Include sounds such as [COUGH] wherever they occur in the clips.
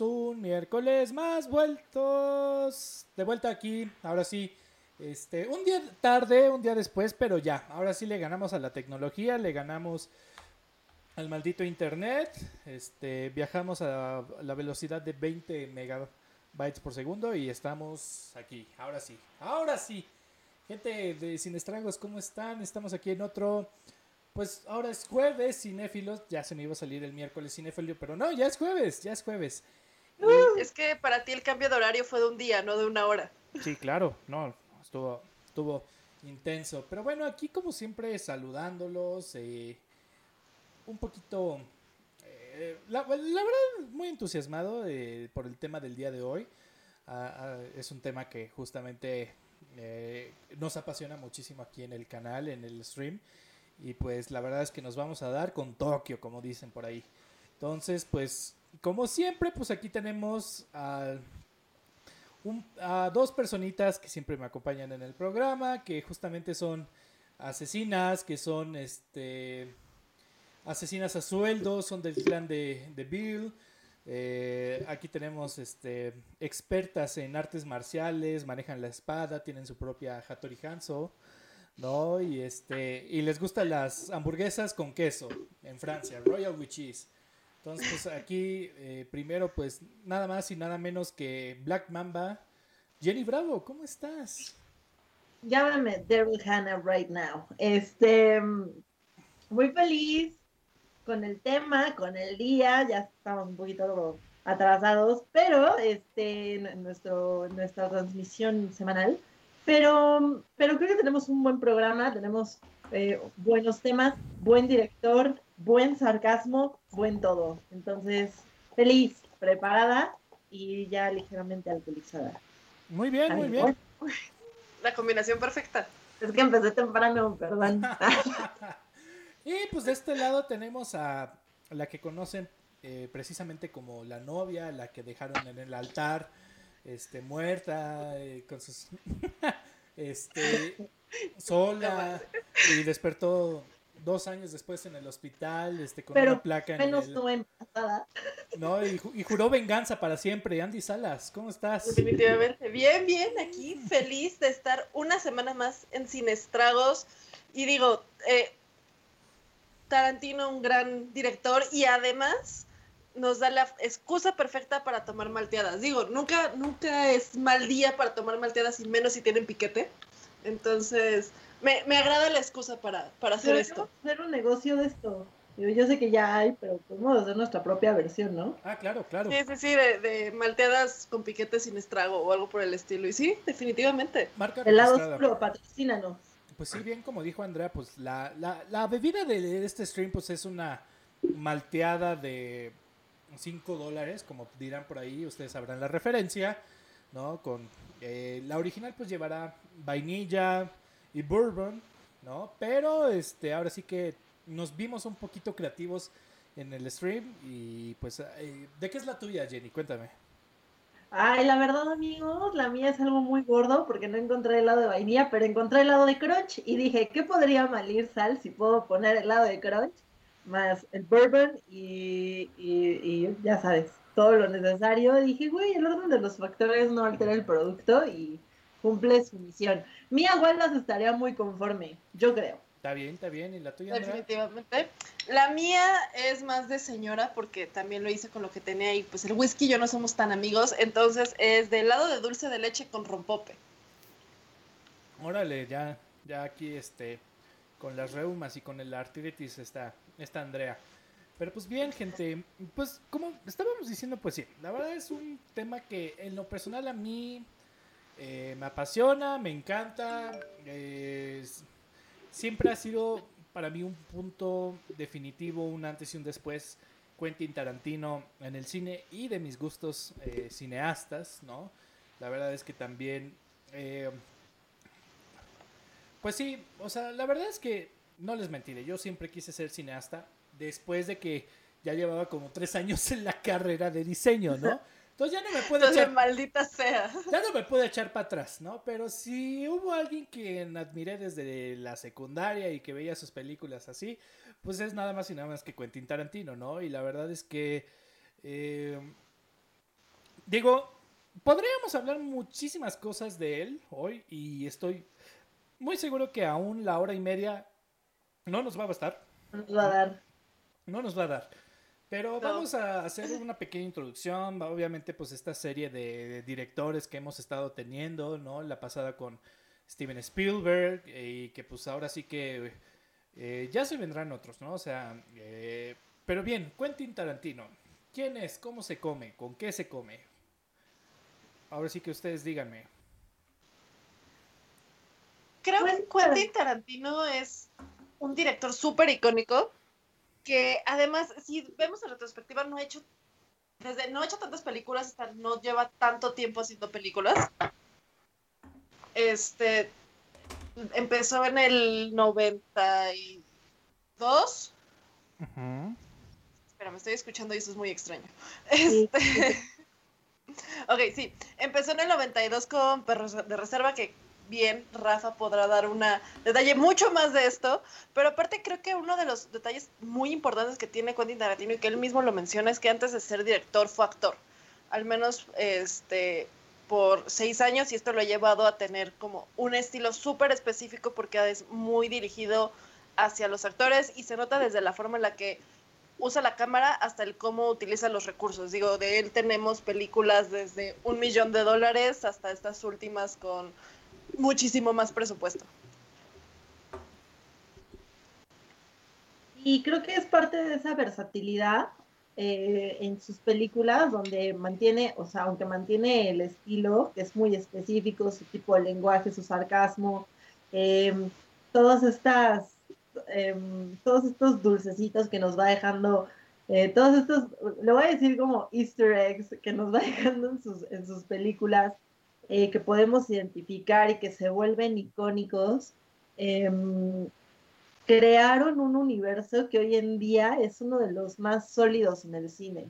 un miércoles más vueltos. De vuelta aquí, ahora sí. Este, un día tarde, un día después, pero ya, ahora sí le ganamos a la tecnología, le ganamos al maldito internet. Este, viajamos a la velocidad de 20 megabytes por segundo y estamos aquí. Ahora sí, ahora sí. Gente de Sin Estragos, ¿cómo están? Estamos aquí en otro pues ahora es jueves, cinéfilos. Ya se me iba a salir el miércoles cinéfilo, pero no, ya es jueves, ya es jueves. Es que para ti el cambio de horario fue de un día, no de una hora. Sí, claro, no, estuvo, estuvo intenso. Pero bueno, aquí como siempre saludándolos, eh, un poquito, eh, la, verdad, muy entusiasmado eh, por el tema del día de hoy. Ah, ah, es un tema que justamente nos apasiona muchísimo aquí en el canal, en el stream. Y pues la verdad es que nos vamos a dar con Tokio, como dicen por ahí. Entonces, pues, como siempre, pues aquí tenemos a, a dos personitas que siempre me acompañan en el programa, que justamente son asesinas, que son este asesinas a sueldo, son del clan de, de Bill. Eh, aquí tenemos este, expertas en artes marciales, manejan la espada, tienen su propia Hattori Hanzo. ¿No? Y este y les gustan las hamburguesas con queso en Francia, Royal with cheese. Entonces, pues aquí eh, primero pues nada más y nada menos que Black Mamba. Jenny Bravo, ¿cómo estás? Llámame Daryl Hannah right now. Este muy feliz con el tema, con el día, ya estamos un poquito atrasados, pero este nuestro nuestra transmisión semanal pero, pero creo que tenemos un buen programa, tenemos eh, buenos temas, buen director, buen sarcasmo, buen todo. Entonces, feliz, preparada y ya ligeramente alcoholizada. Muy bien, muy bien. La combinación perfecta. Es que empecé temprano, perdón. [LAUGHS] y pues de este lado tenemos a la que conocen eh, precisamente como la novia, la que dejaron en el altar este, muerta, eh, con sus, [LAUGHS] este, sola, y despertó dos años después en el hospital, este, con una placa en menos el... no No, y, y, juró venganza para siempre. Andy Salas, ¿cómo estás? Definitivamente. Bien, bien, aquí feliz de estar una semana más en Sin Estragos. Y digo, eh, Tarantino, un gran director, y además nos da la excusa perfecta para tomar malteadas. Digo, nunca, nunca es mal día para tomar malteadas y menos si tienen piquete. Entonces, me, agrada la excusa para, para hacer esto. Hacer un negocio de esto. Yo, sé que ya hay, pero podemos hacer nuestra propia versión, ¿no? Ah, claro, claro. Sí, sí, sí, de, malteadas con piquete sin estrago o algo por el estilo. Y sí, definitivamente. Marca Helado oscuro, patrocínanos. Pues sí, bien como dijo Andrea, pues la, la, la bebida de este stream pues es una malteada de 5 dólares, como dirán por ahí, ustedes sabrán la referencia, ¿no? Con eh, la original pues llevará vainilla y bourbon, ¿no? Pero este, ahora sí que nos vimos un poquito creativos en el stream y pues, eh, ¿de qué es la tuya, Jenny? Cuéntame. Ay, la verdad, amigos, la mía es algo muy gordo porque no encontré helado de vainilla, pero encontré helado de crunch y dije, ¿qué podría malir sal si puedo poner helado de crunch? Más el bourbon y, y, ya sabes, todo lo necesario. Dije, güey, el orden de los factores no altera el producto y cumple su misión. Mía Wallace estaría muy conforme, yo creo. Está bien, está bien. ¿Y la tuya? Definitivamente. La mía es más de señora porque también lo hice con lo que tenía y pues el whisky y yo no somos tan amigos, entonces es del lado de dulce de leche con rompope. Órale, ya, ya aquí este, con las reumas y con el artritis está esta Andrea. Pero pues bien, gente, pues como estábamos diciendo, pues sí, la verdad es un tema que en lo personal a mí eh, me apasiona, me encanta, siempre ha sido para mí un punto definitivo, un antes y un después, Quentin Tarantino en el cine y de mis gustos eh, cineastas, ¿no? La verdad es que también, eh, pues sí, o sea, la verdad es que no les mentiré, yo siempre quise ser cineasta después de que ya llevaba como tres años en la carrera de diseño, ¿no? Entonces ya no me puede echar. maldita sea. Ya no me puede echar para atrás, ¿no? Pero si hubo alguien que admiré desde la secundaria y que veía sus películas así, pues es nada más y nada más que Quentin Tarantino, ¿no? Y la verdad es que Eh, digo, podríamos hablar muchísimas cosas de él hoy y estoy muy seguro que aún la hora y media no nos va a bastar. Nos va a dar. No nos va a dar. Pero vamos a hacer una pequeña introducción. Obviamente, pues esta serie de, directores que hemos estado teniendo, ¿no? La pasada con Steven Spielberg y que pues ahora sí que eh, ya se vendrán otros, ¿no? O sea, eh, pero bien, Quentin Tarantino. ¿Quién es? ¿Cómo se come? ¿Con qué se come? Ahora sí que ustedes díganme. Creo que Quentin Tarantino es un director súper icónico que además, si vemos en retrospectiva, no ha hecho, desde, no ha hecho tantas películas, hasta no lleva tanto tiempo haciendo películas. Este, empezó en el 92. Espera, me estoy escuchando y eso es muy extraño. Este, [LAUGHS] ok, sí. Empezó en el 92 con Perros de Reserva, que bien, Rafa podrá dar una detalle mucho más de esto, pero aparte creo que uno de los detalles muy importantes que tiene Quentin Tarantino y que él mismo lo menciona es que antes de ser director fue actor, al menos este por seis años y esto lo ha llevado a tener como un estilo súper específico porque es muy dirigido hacia los actores y se nota desde la forma en la que usa la cámara hasta el cómo utiliza los recursos. Digo, de él tenemos películas desde un millón de dólares hasta estas últimas con muchísimo más presupuesto. Y creo que es parte de esa versatilidad eh, en sus películas, donde mantiene, o sea, aunque mantiene el estilo, que es muy específico, su tipo de lenguaje, su sarcasmo, em, todas estas, em, todos estos dulcecitos que nos va dejando, eh, todos estos, le voy a decir como easter eggs que nos va [LAUGHS] dejando en sus, en sus películas, eh, que podemos identificar y que se vuelven icónicos, em, crearon un universo que hoy en día es uno de los más sólidos en el cine.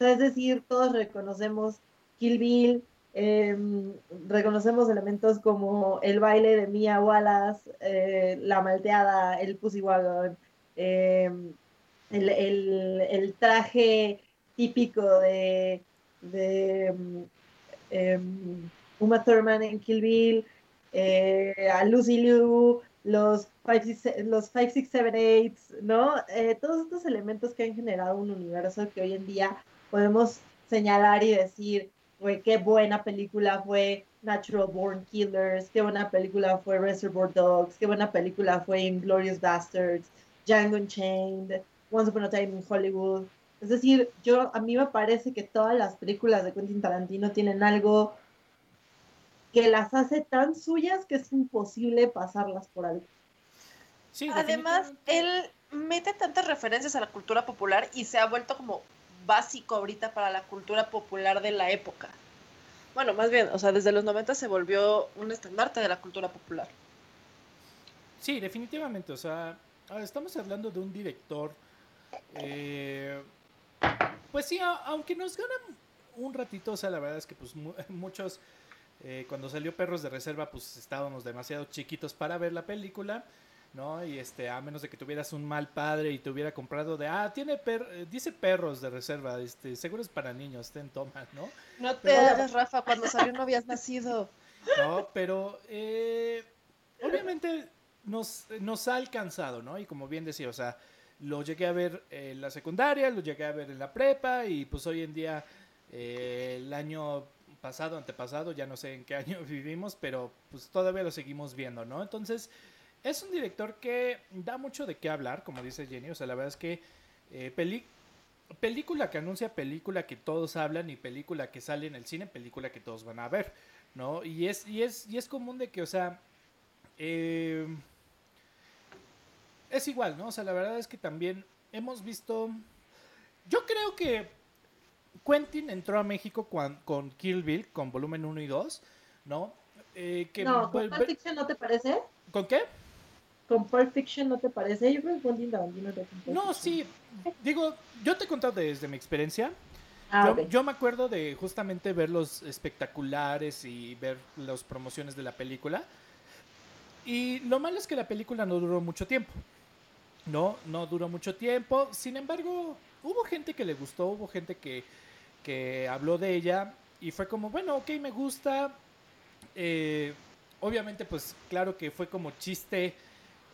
es decir, todos reconocemos Kill Bill, em, reconocemos elementos como el baile de Mia Wallace, eh, la malteada, el Pussy Wagon, em, el, traje típico de, de Uma Thurman en Kill Bill, eh, a Lucy Liu, los 5, los 6, 7, 8, ¿no? Eh, todos estos elementos que han generado un universo que hoy en día podemos señalar y decir, qué buena película fue Natural Born Killers, qué buena película fue Reservoir Dogs, qué buena película fue Inglorious Bastards, Django Unchained, Once Upon a Time in Hollywood. Es decir, yo a mí me parece que todas las películas de Quentin Tarantino tienen algo que las hace tan suyas que es imposible pasarlas por alto. Además, él mete tantas referencias a la cultura popular y se ha vuelto como básico ahorita para la cultura popular de la época. Bueno, más bien, o sea, desde los 90 se volvió un estandarte de la cultura popular. Sí, definitivamente, o sea, estamos hablando de un director, eh, pues sí, aunque nos gana un ratito, o sea, la verdad es que pues muchos eh, cuando salió Perros de Reserva, pues estábamos demasiado chiquitos para ver la película, ¿no? Y este, a menos de que tuvieras un mal padre y te hubiera comprado de, ah, tiene per eh, dice Perros de Reserva, este, seguro es para niños, ten toma, ¿no? No te hagas, Rafa, cuando salió no habías nacido. No, pero eh, obviamente nos, nos ha alcanzado, ¿no? Y como bien decía, o sea, lo llegué a ver en la secundaria, lo llegué a ver en la prepa y pues hoy en día el año pasado, antepasado, ya no sé en qué año [LAUGHS] vivimos, pero pues todavía lo seguimos viendo, ¿no? Entonces, es un director que da mucho de qué hablar, como dice Jenny, o sea, la verdad es que eh, película que anuncia película que todos hablan y película que sale en el cine, película que todos van a ver, ¿no? Y es, y es, y es común de que, o sea, eh, es igual, ¿no? O sea, la verdad es que también hemos visto, yo creo que Quentin entró a México con, Kill Bill, con volumen 1 y 2, ¿no? Eh, no, ¿con Pulp Fiction no te parece? ¿Con qué? ¿Con Pulp Fiction no te parece? Yo creo que Quentin Tarantino No, sí. Digo, yo te he contado desde mi experiencia. Ah, yo, me acuerdo de justamente ver los espectaculares y ver las promociones de la película. Y lo malo es que la película no duró mucho tiempo. No, no duró mucho tiempo. Sin embargo, hubo gente que le gustó, hubo gente que, que habló de ella y fue como, bueno, ok, me gusta. Eh, obviamente, pues claro que fue como chiste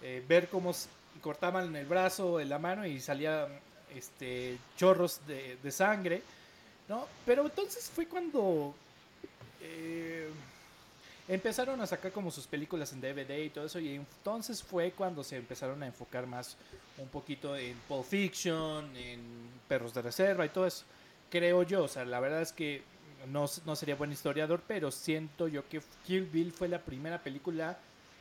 eh, ver cómo cortaban el brazo, en la mano y salían este, chorros de, de sangre, ¿no? Pero entonces fue cuando eh, empezaron a sacar como sus películas en DVD y todo eso, y entonces fue cuando se empezaron a enfocar más un poquito en Pulp Fiction, en Perros de Reserva y todo eso. Creo yo, o sea, la verdad es que no, no sería buen historiador, pero siento yo que Kill Bill fue la primera película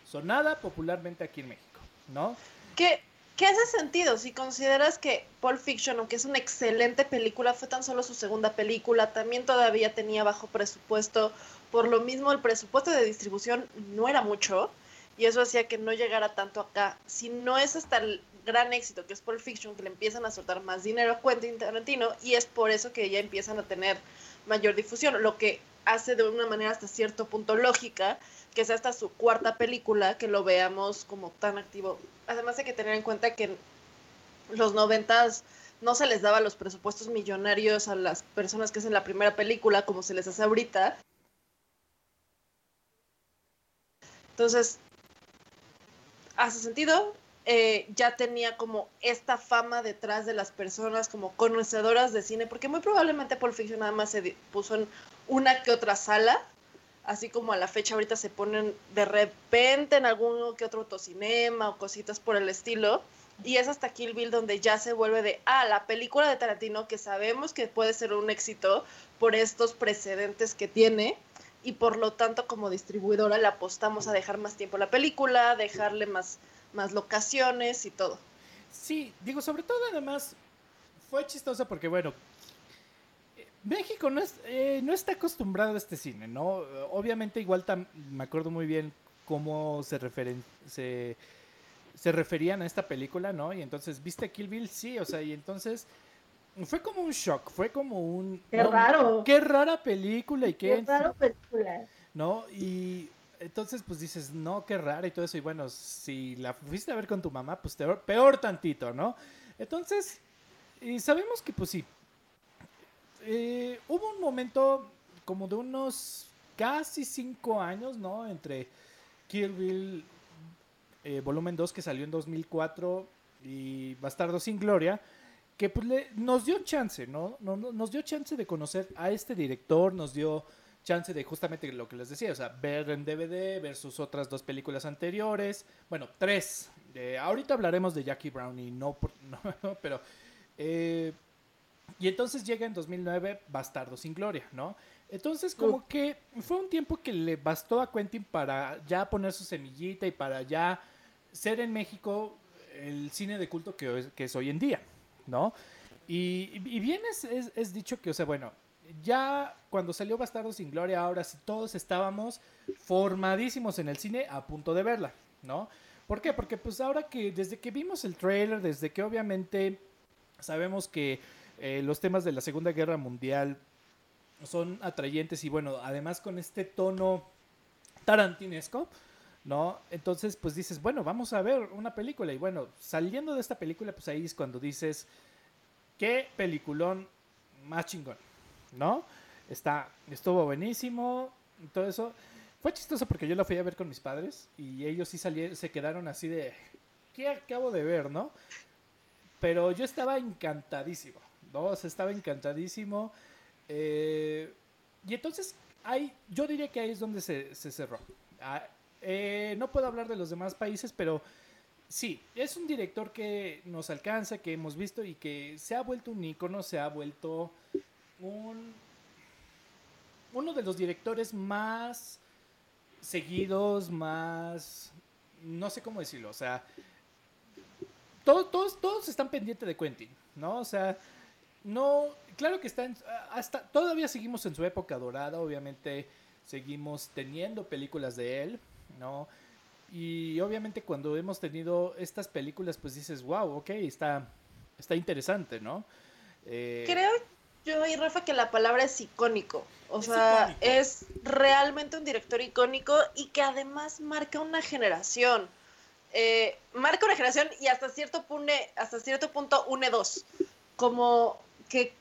sonada popularmente aquí en México, ¿no? ¿Qué, ¿Qué hace sentido si consideras que Pulp Fiction, aunque es una excelente película, fue tan solo su segunda película, también todavía tenía bajo presupuesto, por lo mismo el presupuesto de distribución no era mucho y eso hacía que no llegara tanto acá. Si no es hasta el gran éxito que es Pulp Fiction que le empiezan a soltar más dinero a Quentin Tarantino y es por eso que ya empiezan a tener mayor difusión, lo que hace de una manera hasta cierto punto lógica que sea hasta su cuarta película que lo veamos como tan activo. Además hay que tener en cuenta que en los noventas no se les daba los presupuestos millonarios a las personas que hacen la primera película como se les hace ahorita. Entonces, hace sentido. Eh, ya tenía como esta fama detrás de las personas como conocedoras de cine, porque muy probablemente Pulp Fiction nada más se puso en una que otra sala, así como a la fecha ahorita se ponen de repente en algún que otro autocinema o cositas por el estilo. Y es hasta Kill Bill donde ya se vuelve de, ah, la película de Tarantino que sabemos que puede ser un éxito por estos precedentes que tiene y por lo tanto como distribuidora le apostamos a dejar más tiempo la película, dejarle más, más locaciones y todo. Sí, digo, sobre todo además fue chistoso porque, bueno, México no, es, eh, no está acostumbrado a este cine, ¿no? Obviamente igual me acuerdo muy bien cómo se, referen se, se referían a esta película, ¿no? Y entonces, ¿viste Kill Bill? Sí, o sea, y entonces fue como un shock, fue como un... Qué raro. Qué rara película y qué... Qué raro película. ¿No? Y entonces pues dices, no, qué rara y todo eso. Y bueno, si la fuiste a ver con tu mamá, pues peor, peor tantito, ¿no? Entonces, y sabemos que pues sí, eh, hubo un momento como de unos casi cinco años, ¿no? Entre Kill Bill eh, Volumen 2 que salió en 2004 y Bastardo sin Gloria, que pues nos dio chance, ¿no? Nos dio chance de conocer a este director, nos dio chance de justamente lo que les decía, o sea, ver en DVD, ver sus otras dos películas anteriores, bueno, tres. ahorita hablaremos de Jackie Brown y no, [LAUGHS] no pero eh, y entonces llega en 2009 Bastardo sin Gloria, ¿no? Entonces como que fue un tiempo que le bastó a Quentin para ya poner su semillita y para ya ser en México el cine de culto que, que es hoy en día, ¿no? Y, bien es, es, dicho que, o sea, bueno, ya cuando salió Bastardo sin Gloria, ahora sí todos estábamos formadísimos en el cine a punto de verla, ¿no? ¿Por qué? Porque pues ahora que desde que vimos el trailer, desde que obviamente sabemos que eh, los temas de la Segunda Guerra Mundial son atrayentes y bueno, además con este tono tarantinesco, ¿no? Entonces, pues dices, bueno, vamos a ver una película y bueno, saliendo de esta película, pues ahí es cuando dices, qué peliculón más chingón, ¿no? Está, estuvo buenísimo, todo eso. Fue chistoso porque yo la fui a ver con mis padres y ellos sí salieron, se quedaron así de, ¿qué acabo de ver, no? Pero yo estaba encantadísimo. ¿No? estaba encantadísimo. Eh, y entonces, ahí, yo diría que ahí es donde se, cerró. Ah, eh, no puedo hablar de los demás países, pero sí, es un director que nos alcanza, que hemos visto y que se ha vuelto un ícono, se ha vuelto un, uno de los directores más seguidos, más, no sé cómo decirlo, o sea, todos, todos, todos están pendientes de Quentin, ¿no? O sea, no, claro que está hasta todavía seguimos en su época dorada, obviamente seguimos teniendo películas de él, ¿no? Y obviamente cuando hemos tenido estas películas, pues dices, wow, ok, está, está interesante, ¿no? Eh, Creo yo y Rafa que la palabra es icónico. O sea, es realmente un director icónico y que además marca una generación. Eh, marca una generación y hasta cierto, hasta cierto punto une dos como que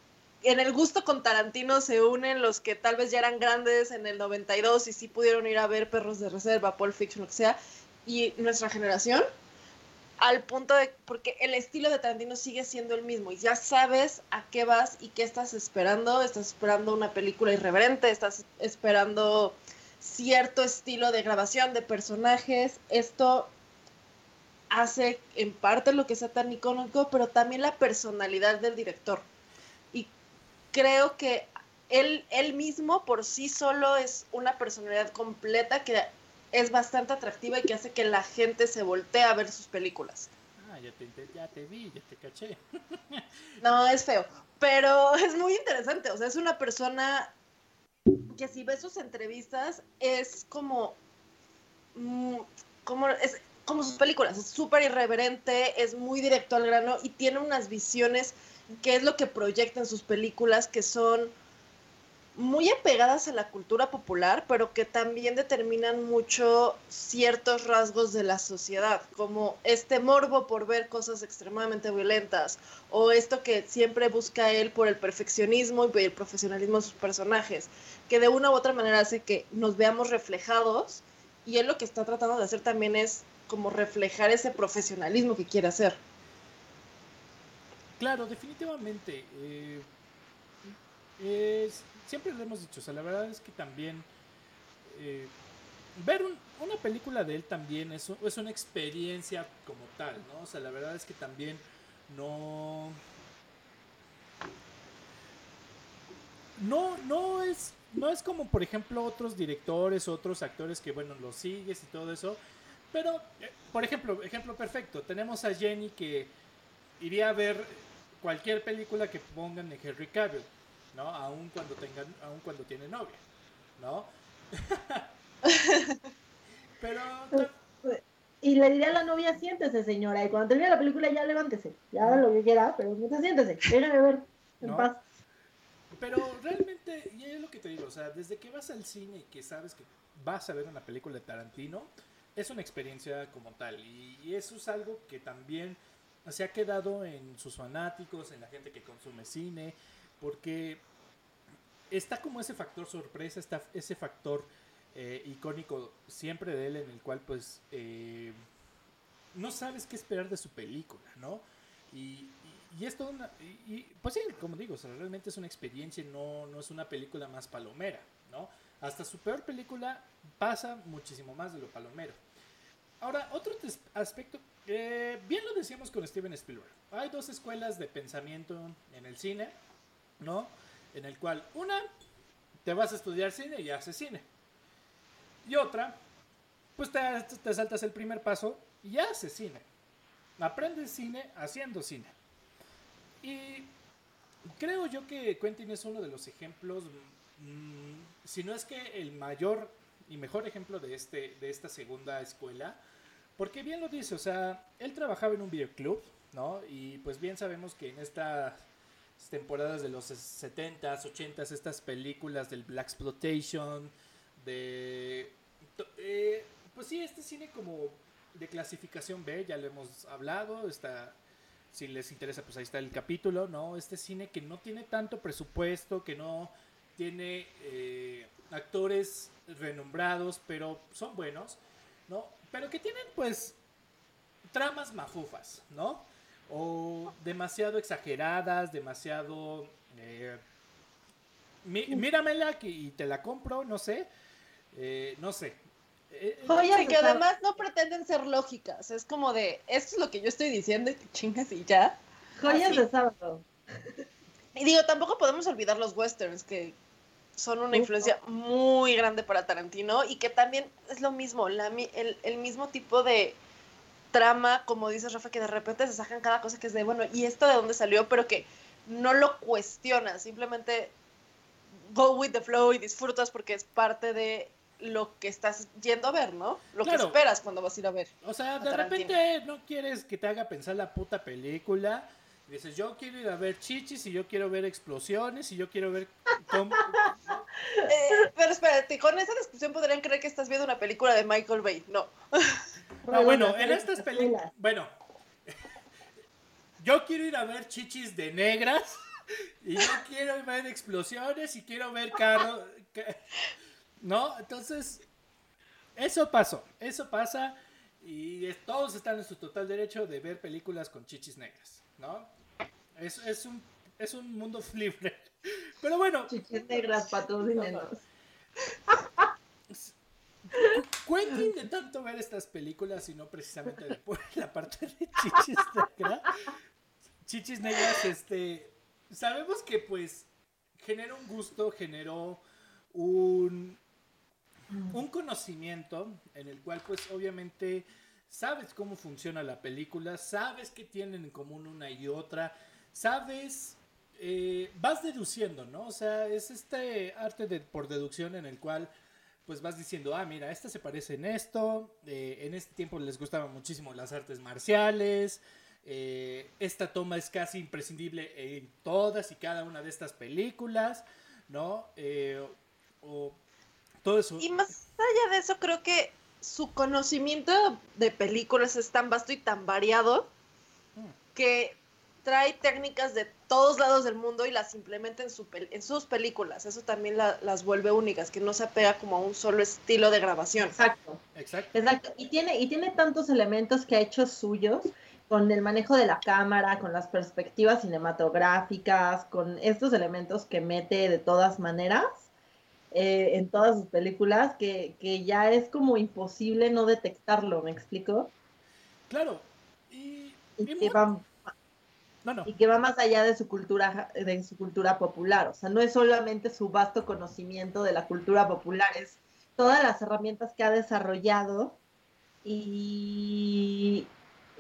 en el gusto con Tarantino se unen los que tal vez ya eran grandes en el 92 y sí pudieron ir a ver Perros de Reserva, Pulp Fiction, lo que sea, y nuestra generación, al punto de, porque el estilo de Tarantino sigue siendo el mismo y ya sabes a qué vas y qué estás esperando, estás esperando una película irreverente, estás esperando cierto estilo de grabación de personajes, esto hace en parte lo que sea tan icónico, pero también la personalidad del director. Creo que él, él mismo por sí solo es una personalidad completa que es bastante atractiva y que hace que la gente se voltee a ver sus películas. Ah, ya te, ya te vi, ya te caché. [LAUGHS] no, es feo, pero [LAUGHS] es muy interesante. O sea, es una persona que si ves sus entrevistas es como... Mm, como es, como sus películas, es súper irreverente, es muy directo al grano y tiene unas visiones que es lo que proyecta en sus películas que son muy apegadas a la cultura popular, pero que también determinan mucho ciertos rasgos de la sociedad, como este morbo por ver cosas extremadamente violentas, o esto que siempre busca él por el perfeccionismo y el profesionalismo de sus personajes, que de una u otra manera hace que nos veamos reflejados, y él lo que está tratando de hacer también es como reflejar ese profesionalismo que quiere hacer. Claro, definitivamente. Eh, siempre lo hemos dicho, o sea, la verdad es que también eh, ver una película de él también es, una experiencia como tal, ¿no? O sea, la verdad es que también no... No, no es, no es como, por ejemplo, otros directores, otros actores que, bueno, los sigues y todo eso, pero, eh, por ejemplo, ejemplo perfecto, tenemos a Jenny que iría a ver cualquier película que pongan de Henry Cavill, ¿no? Aun cuando tengan, aun cuando tiene novia, ¿no? [LAUGHS] pero y le diría a la novia, siéntese señora, y cuando termine la película ya levántese, ya haga lo que quiera, pero no siéntese, déjame ver, en paz. Pero realmente, y es lo que te digo, o sea, desde que vas al cine y que sabes que vas a ver una película de Tarantino, es una experiencia como tal. Y, eso es algo que también se ha quedado en sus fanáticos, en la gente que consume cine, porque está como ese factor sorpresa, está ese factor eh, icónico siempre de él en el cual pues eh, no sabes qué esperar de su película, ¿no? Y, y, es una, y, pues sí, como digo, realmente es una experiencia, no, no es una película más palomera, ¿no? Hasta su peor película pasa muchísimo más de lo palomero. Ahora, otro aspecto, eh, bien lo decíamos con Steven Spielberg. Hay dos escuelas de pensamiento en el cine, ¿no? En el cual una, te vas a estudiar cine y haces cine. Y otra, pues te, saltas el primer paso y haces cine. Aprendes cine haciendo cine. Y creo yo que Quentin es uno de los ejemplos, mm, si no es que el mayor y mejor ejemplo de, este, de esta segunda escuela, porque bien lo dice, o sea, él trabajaba en un videoclub, ¿no? Y pues bien sabemos que en estas temporadas de los 70s, 80s, estas películas del Black Exploitation, de... Eh, pues sí, este cine como de clasificación B, ya lo hemos hablado, está, si les interesa, pues ahí está el capítulo, ¿no? Este cine que no tiene tanto presupuesto, que no tiene eh, actores renombrados, pero son buenos, ¿no? Pero que tienen pues tramas mafufas, ¿no? O demasiado exageradas, demasiado... Eh, míramela y te la compro, no sé. Eh, no sé. Eh, Oye, que además no pretenden ser lógicas. Es como de, esto es lo que yo estoy diciendo y chingas y ya. Joyas de sábado. Y digo, tampoco podemos olvidar los westerns, que son una influencia muy grande para Tarantino y que también es lo mismo, la, el, el, mismo tipo de trama, como dice Rafa, que de repente se sacan cada cosa que es de, bueno, ¿y esto de dónde salió? Pero que no lo cuestionas, simplemente go with the flow y disfrutas porque es parte de lo que estás yendo a ver, ¿no? Lo que esperas cuando vas a ir a ver. O sea, de repente no quieres que te haga pensar la puta película Dices, yo quiero ir a ver chichis y yo quiero ver explosiones y yo quiero ver... [LAUGHS] eh, pero espérate, con esa descripción podrían creer que estás viendo una película de Michael Bay. No. Ah, bueno, en estas películas... Bueno. yo quiero ir a ver chichis de negras y yo quiero ver explosiones y quiero ver carros. ¿No? Entonces, eso pasó, eso pasa y todos están en su total derecho de ver películas con chichis negras, ¿no? Es, es, un, es un mundo [LAUGHS] libre. Pero bueno. Chichis negras, patrocínenos. [LAUGHS] Quentin de tanto ver estas películas y no precisamente después la parte de chichis negras. Chichis negras, este, sabemos que pues genera un gusto, generó un, un conocimiento en el cual pues obviamente sabes cómo funciona la película, sabes que tienen en común una y otra, sabes, eh, vas deduciendo, ¿no? O sea, es este arte de, por deducción en el cual pues vas diciendo, ah, mira, esta se parece en esto, eh, en este tiempo les gustaban muchísimo las artes marciales, eh, esta toma es casi imprescindible en todas y cada una de estas películas, ¿no? o todo eso. Y más allá de eso, creo que su conocimiento de películas es tan vasto y tan variado que trae técnicas de todos lados del mundo y las implementa en, su en sus películas. Eso también las vuelve únicas, que no se apega como a un solo estilo de grabación. Exacto. Exacto. Exacto. Y tiene, y tiene tantos elementos que ha hecho suyos con el manejo de la cámara, con las perspectivas cinematográficas, con estos elementos que mete de todas maneras eh, en todas sus películas que, ya es como imposible no detectarlo, ¿me explico? Claro. Y, que va, y que va más allá de su cultura de su cultura popular, o sea, no es solamente su vasto conocimiento de la cultura popular, es todas las herramientas que ha desarrollado y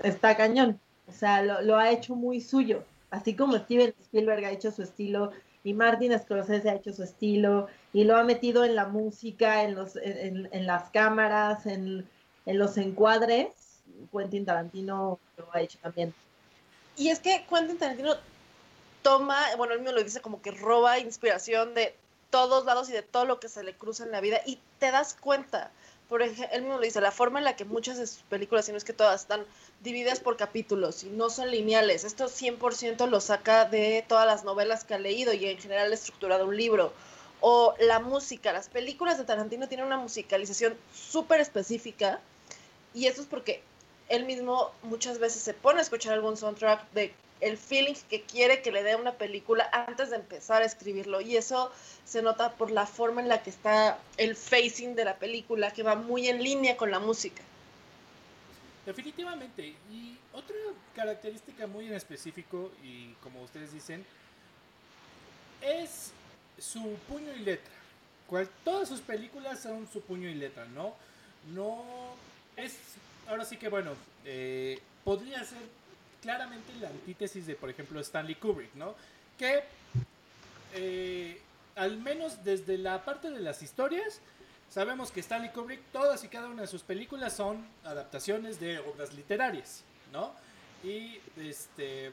está cañón, o sea, lo, lo ha hecho muy suyo, así como Steven Spielberg ha hecho su estilo y Martin Scorsese ha hecho su estilo y lo ha metido en la música, en, los, en, en las cámaras, en, en, los encuadres. Quentin Tarantino lo ha hecho también. Y es que Quentin Tarantino toma, bueno, él me lo dice como que roba inspiración de todos lados y de todo lo que se le cruza en la vida y te das cuenta por ejemplo, él mismo lo dice, la forma en la que muchas de sus películas, si no es que todas, están divididas por capítulos y no son lineales. Esto 100% lo saca de todas las novelas que ha leído y en general ha estructurado un libro. O la música, las películas de Tarantino tienen una musicalización súper específica y eso es porque él mismo muchas veces se pone a escuchar algún soundtrack de el feeling que quiere que le dé una película antes de empezar a escribirlo. Y eso se nota por la forma en la que está el facing de la película, que va muy en línea con la música. Definitivamente. Y otra característica muy en específico, y como ustedes dicen, es su puño y letra. Cual, todas sus películas son su puño y letra, ¿no? No es, ahora sí que bueno, eh, podría ser claramente la antítesis de, por ejemplo, Stanley Kubrick, ¿no? Que eh, al menos desde la parte de las historias, sabemos que Stanley Kubrick, todas y cada una de sus películas son adaptaciones de obras literarias, ¿no? Y este,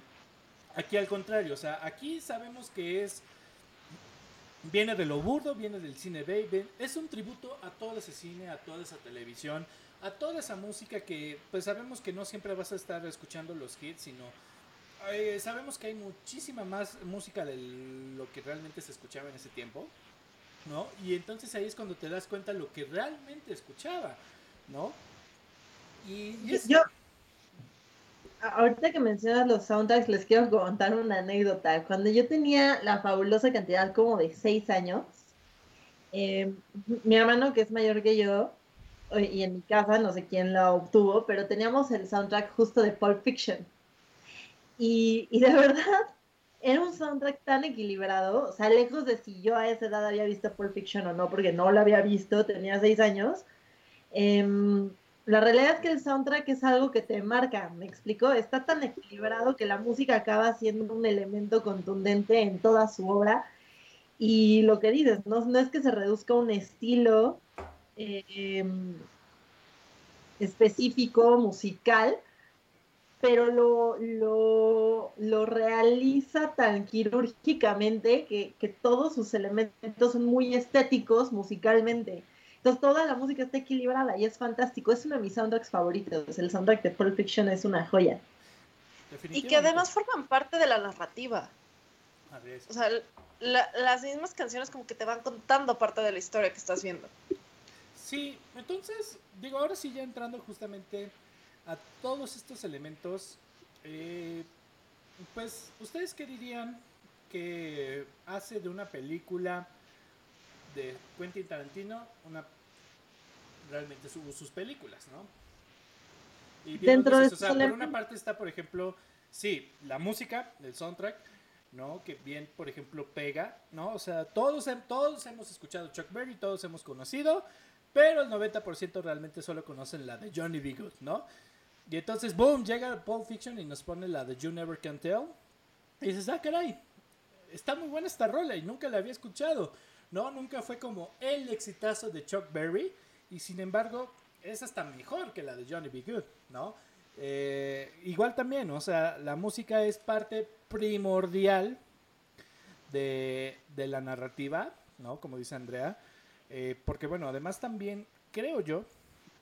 aquí al contrario, o sea, aquí sabemos que es viene de lo burdo, viene del cine baby, es un tributo a todo ese cine, a toda esa televisión, a toda esa música que pues sabemos que no siempre vas a estar escuchando los hits, sino eh, sabemos que hay muchísima más música de lo que realmente se escuchaba en ese tiempo, ¿no? Y entonces ahí es cuando te das cuenta lo que realmente escuchaba, ¿no? Y, yo ahorita que mencionas los soundtracks les quiero contar una anécdota. Cuando yo tenía la fabulosa cantidad como de seis años, eh, mi hermano que es mayor que yo y en mi casa, no sé quién lo obtuvo, pero teníamos el soundtrack justo de Pulp Fiction. Y, y, de [LAUGHS] verdad, era un soundtrack tan equilibrado, o sea, lejos de si yo a esa edad había visto Pulp Fiction o no, porque no lo había visto, tenía seis años. Em, la realidad es que el soundtrack es algo que te marca, me explico, está tan equilibrado que la música acaba siendo un elemento contundente en toda su obra. Y lo que dices, no, no es que se reduzca a un estilo, Em, específico, musical, pero lo, lo, realiza tan quirúrgicamente que, que, todos sus elementos son muy estéticos musicalmente. Entonces toda la música está equilibrada y es fantástico. Es uno de mis soundtracks favoritos. El soundtrack de Pulp Fiction es una joya. Y que además forman parte de la narrativa. O sea, las mismas canciones como que te van contando parte de la historia que estás viendo. Sí, entonces, digo, ahora sí ya entrando justamente a todos estos elementos, eh, pues, ¿ustedes qué dirían que hace de una película de Quentin Tarantino una realmente sus películas, ¿no? Y Dentro de o sea, por una parte está, por ejemplo, sí, la música, el soundtrack, ¿no? Que bien, por ejemplo, pega, ¿no? O sea, todos, todos hemos escuchado Chuck Berry, todos hemos conocido, pero el 90% realmente solo conocen la de Johnny B. Good, ¿no? Y entonces, boom, llega Pulp Fiction y nos pone la de You Never Can Tell. Y dices, ah, caray, está muy buena esta rola y nunca la había escuchado. No, nunca fue como el exitazo de Chuck Berry. Y sin embargo, es hasta mejor que la de Johnny B. Good, ¿no? Eh, igual también, o sea, la música es parte primordial de, la narrativa, ¿no? Como dice Andrea. Eh, porque bueno, además también creo yo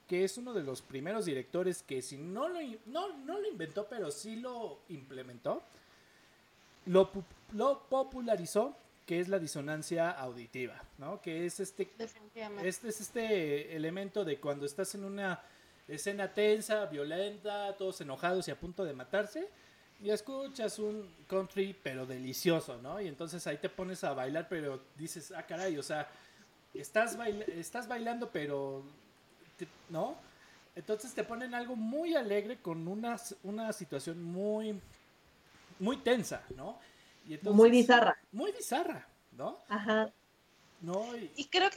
que es uno de los primeros directores que si no lo, no, lo inventó, pero sí lo implementó, lo, lo popularizó que es la disonancia auditiva, ¿no? Que es este, este, es este elemento de cuando estás en una escena tensa, violenta, todos enojados y a punto de matarse, y escuchas un country pero delicioso, ¿no? Y entonces ahí te pones a bailar, pero dices, ah, caray, o sea, estás, estás bailando, pero, ¿no? Entonces te ponen algo muy alegre con una, una situación muy, muy tensa, ¿no? muy bizarra. Muy bizarra, ¿no? Ajá. No, y... creo que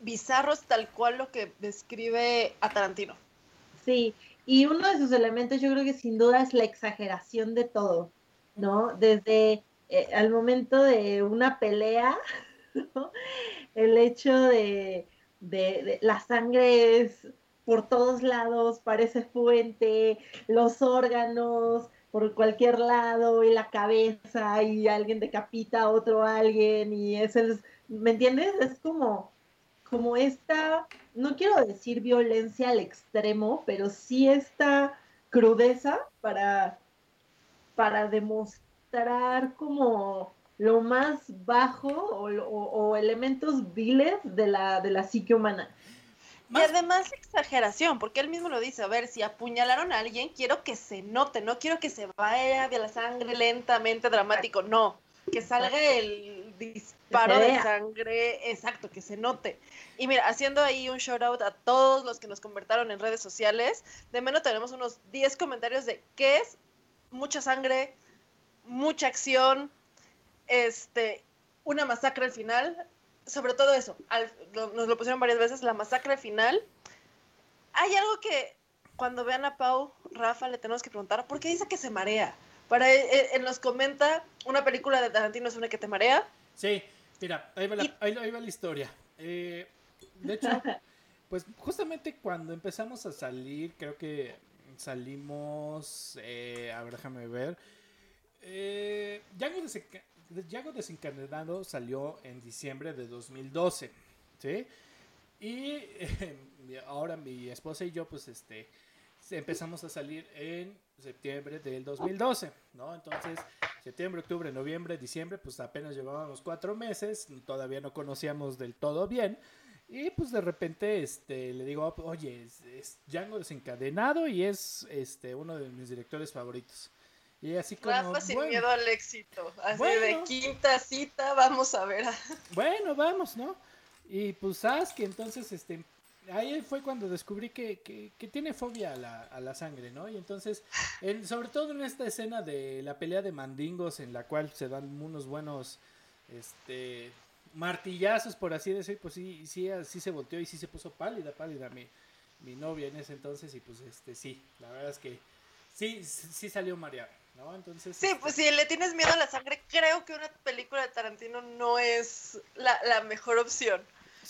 bizarro es tal cual lo que describe a Tarantino. Sí, y uno de sus elementos yo creo que sin duda es la exageración de todo, ¿no? Desde el eh, momento de una pelea, el hecho de, de, la sangre es por todos lados, parece fuente, los órganos, por cualquier lado y la cabeza y alguien decapita a otro alguien y es el, ¿me entiendes? Es como, como esta, no quiero decir violencia al extremo, pero sí esta crudeza para, para demostrar como lo más bajo o, o elementos viles de la, de la psique humana. Y además exageración, porque él mismo lo dice, a ver, si apuñalaron a alguien, quiero que se note, no quiero que se vaya de la sangre lentamente, dramático, no, que salga el disparo de sangre, exacto, que se note. Y mira, haciendo ahí un shout out a todos los que nos convertaron en redes sociales, de menos tenemos unos 10 comentarios de qué es mucha sangre, mucha acción, este, una masacre al final, sobre todo eso, nos lo pusieron varias veces, la masacre final. Hay algo que cuando vean a Pau, Rafa, le tenemos que preguntar, ¿por qué dice que se marea? Para él, eh, eh, nos comenta, una película de Tarantino es una que te marea. Sí, mira, ahí va la, ahí, va la historia. Eh, de hecho, [LAUGHS] pues justamente cuando empezamos a salir, creo que salimos, a ver, déjame ver. Eh, ya no sé Yago Desencadenado salió en diciembre de 2012, ¿sí? Y [LAUGHS] ahora mi esposa y yo, pues, este, empezamos a salir en septiembre del 2012, ¿no? Entonces, septiembre, octubre, noviembre, diciembre, pues apenas llevábamos cuatro meses, todavía no conocíamos del todo bien. Y pues de repente este, le digo, oye, es, es Django desencadenado y es este, uno de mis directores favoritos. Y así como. Rafa sin miedo al éxito. Así de quinta cita, vamos a ver. [LAUGHS] Bueno, vamos, ¿no? Y pues sabes que entonces, este. Ahí fue cuando descubrí que, que, tiene fobia a la, a la, sangre, ¿no? Y entonces, sobre todo en esta escena de la pelea de mandingos, en la cual se dan unos buenos este, martillazos, por así decir, pues sí, sí, sí se volteó y sí se puso pálida, pálida mi, mi novia en ese entonces, y pues este sí, la verdad es que sí, sí salió mareada. ¿No? Entonces. Sí, pues este si le tienes miedo a la sangre, creo que una película de Tarantino no es la, mejor opción.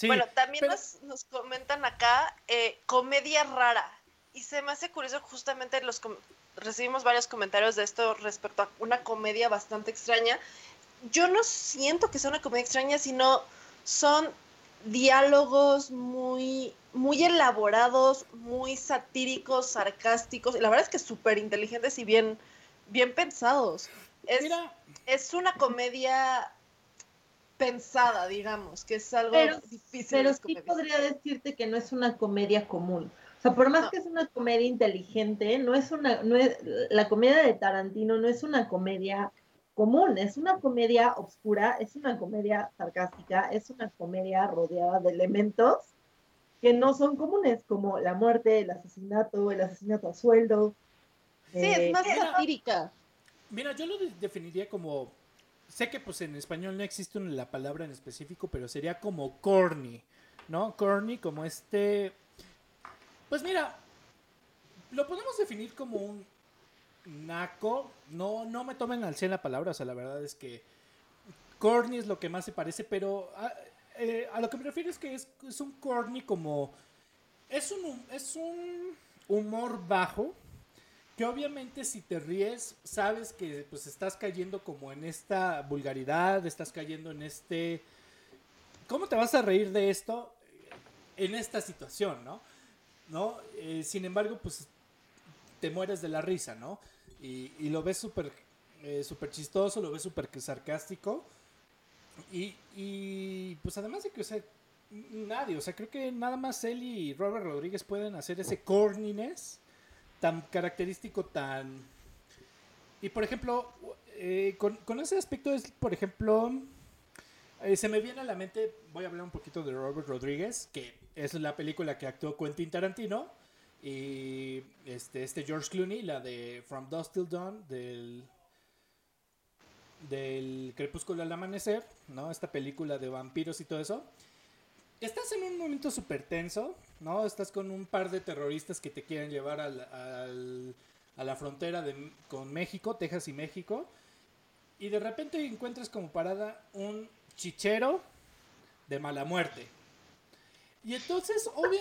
bueno, también nos, comentan acá eh, comedia rara. Y se me hace curioso, justamente los recibimos varios comentarios de esto respecto a una comedia bastante extraña. Yo no siento que sea una comedia extraña, sino son diálogos muy, muy elaborados, muy satíricos, sarcásticos. Y la verdad es que súper inteligentes y bien, bien pensados. Es, Mira, es una comedia pensada, digamos, que es algo Pero- difícil. Pero sí comedias. podría decirte que no es una comedia común. O sea, por más No. que es una comedia inteligente, no es una, no es, la comedia de Tarantino no es una comedia común, es una comedia oscura, es una comedia sarcástica, es una comedia rodeada de elementos que no son comunes, como la muerte, el asesinato, el asesinato a sueldo. Sí, eh, es más Era- satírica. Mira, yo lo de- definiría como. Sé que pues en español no existe la palabra en específico, pero sería como corny, ¿no? Corny, como este. Pues mira, lo podemos definir como un naco. No, no me tomen al 100 la palabra, o sea, la verdad es que corny es lo que más se parece, pero a, eh, a lo que me refiero es que es, es un corny como. Es un, es un humor bajo, que obviamente si te ríes, sabes que pues estás cayendo como en esta vulgaridad, estás cayendo en este... ¿Cómo te vas a reír de esto en esta situación, no? ¿No? Eh, sin embargo, pues te mueres de la risa, ¿no? Y, y lo ves súper eh, súper chistoso, lo ves súper sarcástico. Y, y pues además de que, o sea, nadie, o sea, creo que nada más él y Robert Rodríguez pueden hacer ese corniness tan característico, tan... Y por ejemplo, eh, con, ese aspecto es, por ejemplo, eh, se me viene a la mente, voy a hablar un poquito de Robert Rodríguez, que es la película que actuó Quentin Tarantino, y este, este George Clooney, la de From Dusk Till Dawn, del, del Crepúsculo al Amanecer, ¿no? Esta película de vampiros y todo eso. Estás en un momento súper tenso, ¿no? Estás con un par de terroristas que te quieren llevar al, al- a la frontera de, con México, Texas y México. Y de repente encuentras como parada un chichero de mala muerte. Y entonces, obvio,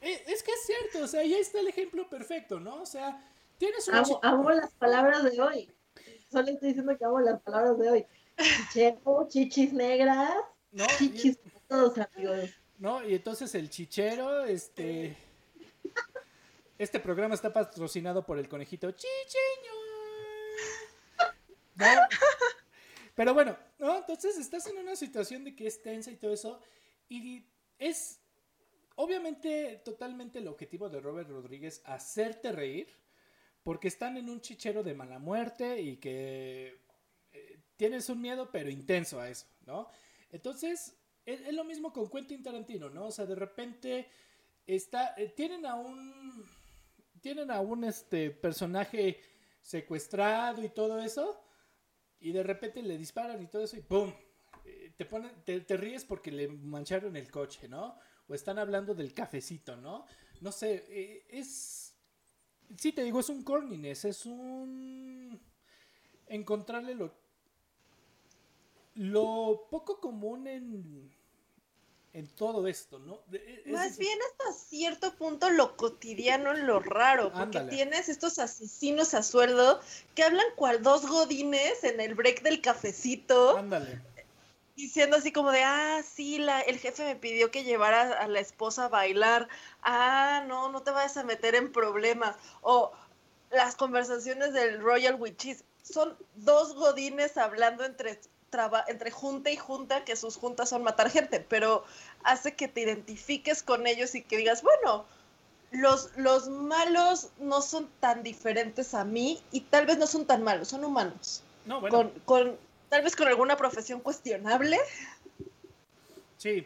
e- es que es cierto, o sea, ahí está el ejemplo perfecto, ¿no? O sea, tienes un... Amo, las palabras de hoy. Solo estoy diciendo que amo las palabras de hoy. Chichero, chichis negras, ¿no? Chichis todos, amigos. ¿No? Y entonces el chichero, este... Este programa está patrocinado por el conejito Chicheño. ¿No? Pero bueno, ¿no? Entonces estás en una situación de que es tensa y todo eso. Y es obviamente totalmente el objetivo de Robert Rodríguez hacerte reír. Porque están en un chichero de mala muerte y que eh, tienes un miedo pero intenso a eso, ¿no? Entonces, es, es lo mismo con Quentin Tarantino, ¿no? O sea, de repente está, eh, tienen a un, tienen a un este personaje secuestrado y todo eso, y de repente le disparan y todo eso y ¡pum! Eh, Te, pone, te, te ríes porque le mancharon el coche, ¿no? O están hablando del cafecito, ¿no? No sé, eh, es... Sí, te digo, es un corniness, es un... Encontrarle lo... Lo poco común en... En todo esto, ¿no? Es- Más bien hasta cierto punto lo cotidiano en lo raro, porque Ándale. tienes estos asesinos a sueldo que hablan cual dos godines en el break del cafecito, Ándale. diciendo así como de, ah, sí, la, el jefe me pidió que llevara a la esposa a bailar, ah, no, no te vayas a meter en problemas, o las conversaciones del Royal Witches, son dos godines hablando entre, traba- entre junta y junta, que sus juntas son matar gente, pero hace que te identifiques con ellos y que digas, bueno, los, los malos no son tan diferentes a mí y tal vez no son tan malos, son humanos. No, bueno, Con, con, tal vez con alguna profesión cuestionable. sí.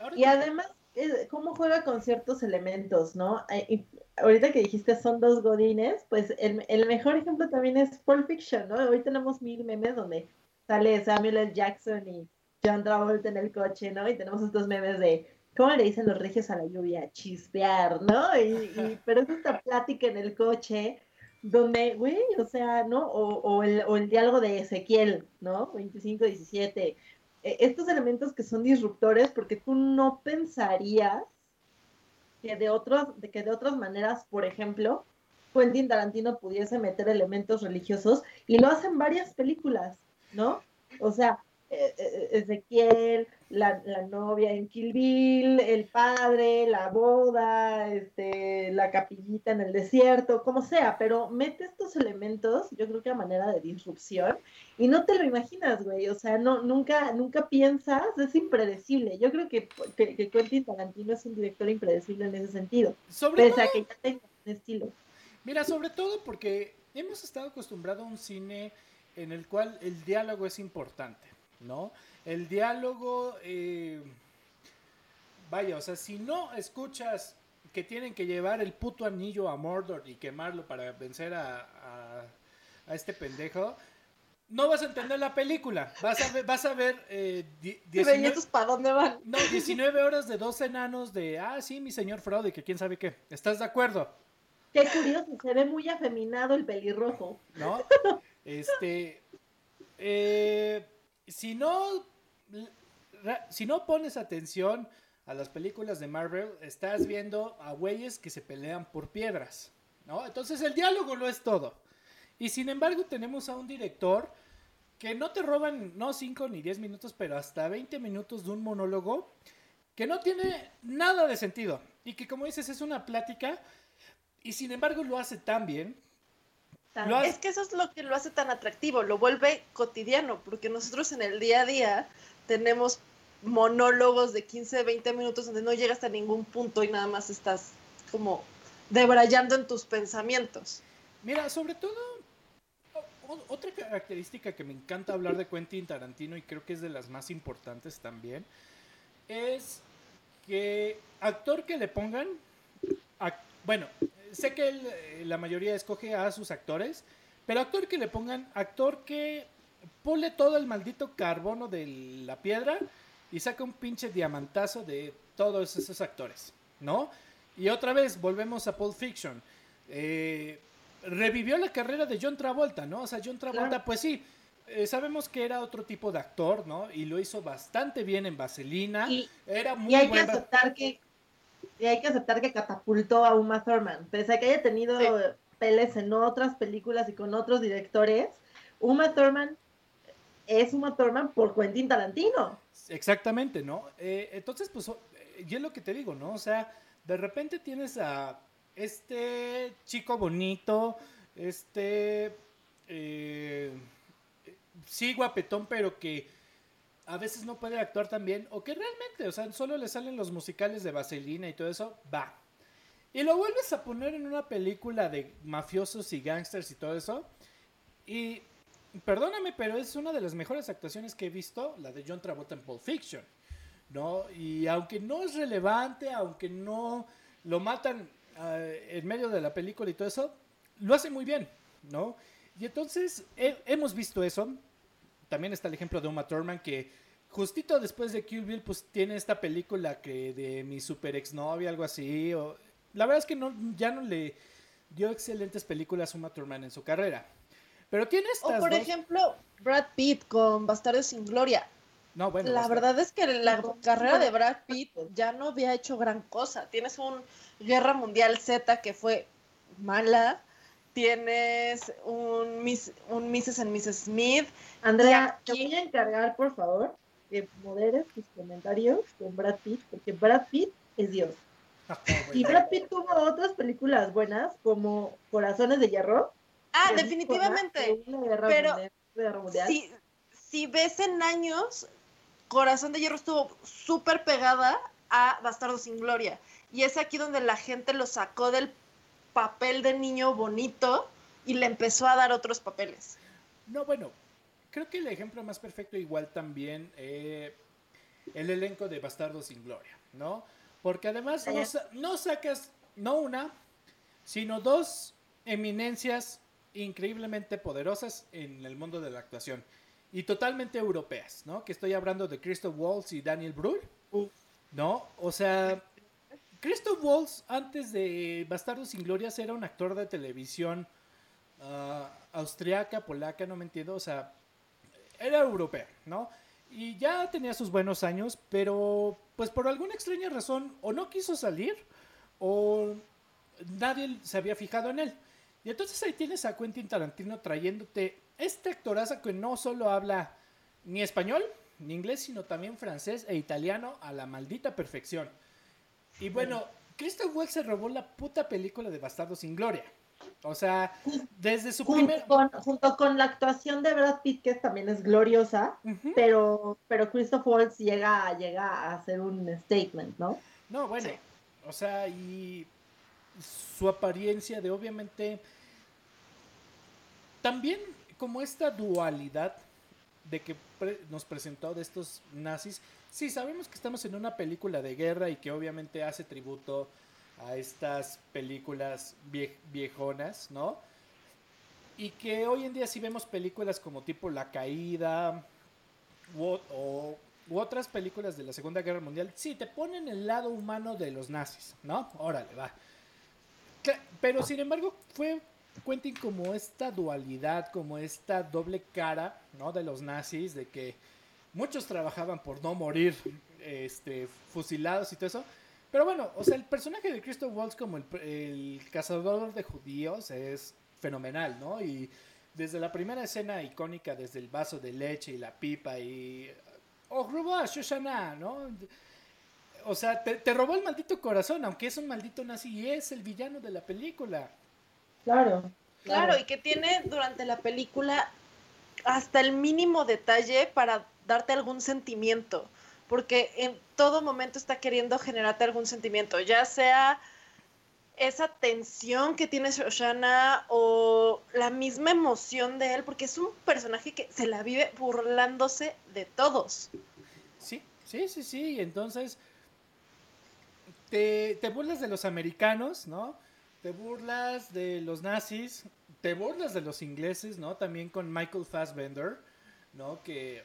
Ahora Y que- además, eh, cómo juega con ciertos elementos, ¿no? Eh, y ahorita que dijiste son dos godines, pues el, el mejor ejemplo también es Pulp Fiction, ¿no? Hoy tenemos mil memes donde sale Samuel L. Jackson y John Travolta en el coche, ¿no? Y tenemos estos memes de, ¿cómo le dicen los regios a la lluvia? Chispear, ¿no? Y, y- pero es esta plática en el coche donde, güey, o sea, ¿no? O, el, diálogo de Ezequiel, ¿no? 25-17 eh, estos elementos que son disruptores porque tú no pensarías que de otros que de otras maneras por ejemplo Quentin Tarantino pudiese meter elementos religiosos y lo hacen varias películas no o sea eh, eh, Ezequiel, la, la, novia en Kill Bill, el padre, la boda, este, la capillita en el desierto, como sea, pero mete estos elementos, yo creo que a manera de disrupción, y no te lo imaginas, güey, o sea, no, nunca, nunca piensas, es impredecible. Yo creo que, que, que Quentin Tarantino es un director impredecible en ese sentido, sobre pese todo, a que ya tenga un estilo. Mira, sobre todo porque hemos estado acostumbrados a un cine en el cual el diálogo es importante. ¿no? El diálogo, eh, vaya, o sea, si no escuchas que tienen que llevar el puto anillo a Mordor y quemarlo para vencer a, a, a este pendejo, no vas a entender la película. Vas a ver, vas a ver eh, 19, para dónde van? No, 19 horas de dos enanos de, ah, sí, mi señor fraude, que quién sabe qué. ¿Estás de acuerdo? Qué curioso, se ve muy afeminado el pelirrojo. ¿No? [LAUGHS] Este, eh, si no, si no pones atención a las películas de Marvel, estás viendo a güeyes que se pelean por piedras, ¿no? Entonces el diálogo no es todo. Y sin embargo tenemos a un director que no te roban no 5 ni 10 minutos, pero hasta 20 minutos de un monólogo que no tiene nada de sentido. Y que como dices es una plática y sin embargo lo hace tan bien Es que eso es lo que lo hace tan atractivo, lo vuelve cotidiano, porque nosotros en el día a día tenemos monólogos de 15, 20 minutos donde no llegas a ningún punto y nada más estás como debrayando en tus pensamientos. Mira, sobre todo, otra característica que me encanta hablar de Quentin Tarantino y creo que es de las más importantes también, es que actor que le pongan, bueno, sé que él, eh, la mayoría escoge a sus actores, pero actor que le pongan, actor que pule todo el maldito carbono de la piedra y saca un pinche diamantazo de todos esos actores, ¿no? Y otra vez, volvemos a Pulp Fiction. Eh, revivió la carrera de John Travolta, ¿no? O sea, John Travolta, claro. pues sí, eh, sabemos que era otro tipo de actor, ¿no? Y lo hizo bastante bien en Vaselina. Y, era muy y hay que aceptar que y hay que aceptar que catapultó a Uma Thurman. Pese a que haya tenido sí. peles en otras películas y con otros directores, Uma Thurman es Uma Thurman por Quentin Tarantino. Exactamente, ¿no? Eh, entonces, pues, yo es lo que te digo, ¿no? O sea, de repente tienes a este chico bonito, este, eh, sí, guapetón, pero que a veces no puede actuar tan bien, o que realmente, o sea, solo le salen los musicales de Vaselina y todo eso, va. Y lo vuelves a poner en una película de mafiosos y gangsters y todo eso, y perdóname, pero es una de las mejores actuaciones que he visto, la de John Travolta en Pulp Fiction, ¿no? Y aunque no es relevante, aunque no lo matan uh, en medio de la película y todo eso, lo hace muy bien, ¿no? Y entonces he, hemos visto eso. También está el ejemplo de Uma Thurman que justito después de Kill Bill pues tiene esta película que de mi super exnovia, algo así. O, la verdad es que no, ya no le dio excelentes películas a Uma Thurman en su carrera. Pero tiene estas O por dos... ejemplo, Brad Pitt con Bastardos sin Gloria. No, bueno, la basta. verdad es que la carrera de Brad Pitt ya no había hecho gran cosa. Tienes un Guerra Mundial Z que fue mala. Tienes un, Miss, un Mrs. and Mrs. Smith. Andrea, aquí... te voy a encargar, por favor, que moderes tus comentarios con Brad Pitt, porque Brad Pitt es Dios. [LAUGHS] y Brad Pitt tuvo otras películas buenas, como Corazones de Hierro. Ah, definitivamente. Pero si, si ves en años, Corazón de Hierro estuvo súper pegada a Bastardo sin Gloria. Y es aquí donde la gente lo sacó del papel de niño bonito y le empezó a dar otros papeles. No, bueno, creo que el ejemplo más perfecto igual también eh, el elenco de Bastardo sin Gloria, ¿no? Porque además no, no sacas, no una, sino dos eminencias increíblemente poderosas en el mundo de la actuación y totalmente europeas, ¿no? Que estoy hablando de Christoph Waltz y Daniel Brühl, ¿no? O sea, Christoph Waltz antes de Bastardos sin Glorias era un actor de televisión uh, austriaca, polaca, no me entiendo, o sea, era europeo, ¿no? Y ya tenía sus buenos años, pero pues por alguna extraña razón o no quiso salir o nadie se había fijado en él. Y entonces ahí tienes a Quentin Tarantino trayéndote este actorazo que no solo habla ni español, ni inglés, sino también francés e italiano a la maldita perfección. Y bueno, Christoph Waltz se robó la puta película de Bastardo sin Gloria. O sea, desde su junto primer... con, junto con la actuación de Brad Pitt, que también es gloriosa, pero, pero Christoph Waltz llega, llega a hacer un statement, ¿no? No, bueno, Sí. o sea, y su apariencia de obviamente también como esta dualidad de que pre- nos presentó de estos nazis. Sí, sabemos que estamos en una película de guerra y que obviamente hace tributo a estas películas vie- viejonas, ¿no? Y que hoy en día sí vemos películas como tipo La Caída u, o- otras películas de la Segunda Guerra Mundial. Sí, te ponen el lado humano de los nazis, ¿no? Órale, va. Pero sin embargo fue Quentin como esta dualidad, como esta doble cara, ¿no? De los nazis, de que muchos trabajaban por no morir, este, fusilados y todo eso. Pero bueno, o sea, el personaje de Christoph Waltz como el, el cazador de judíos es fenomenal, ¿no? Y desde la primera escena icónica, desde el vaso de leche y la pipa y... ¡Oh, robó a Shoshana! ¿no? O sea, te, te robó el maldito corazón, aunque es un maldito nazi y es el villano de la película. Claro. Claro, y que tiene durante la película hasta el mínimo detalle para darte algún sentimiento, porque en todo momento está queriendo generarte algún sentimiento, ya sea esa tensión que tiene Shoshana o la misma emoción de él, porque es un personaje que se la vive burlándose de todos. Sí, sí, sí, sí. Entonces, te, te burlas de los americanos, ¿no? Te burlas de los nazis, te burlas de los ingleses, ¿no? También con Michael Fassbender, ¿no? Que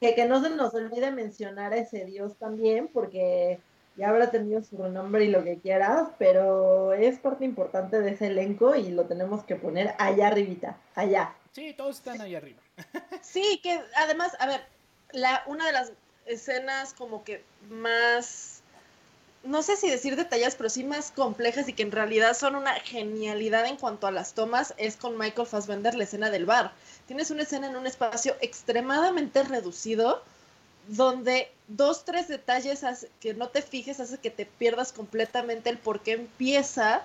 Que, que no se nos olvide mencionar a ese dios también, porque ya habrá tenido su renombre y lo que quieras, pero es parte importante de ese elenco y lo tenemos que poner allá arribita, allá. sí, todos están ahí arriba. [LAUGHS] Sí, que además, a ver, la, una de las escenas como que más, no sé si decir detalles, pero sí más complejas y que en realidad son una genialidad en cuanto a las tomas, es con Michael Fassbender, la escena del bar. Tienes una escena en un espacio extremadamente reducido, donde dos, tres detalles que no te fijes hace que te pierdas completamente el por qué empieza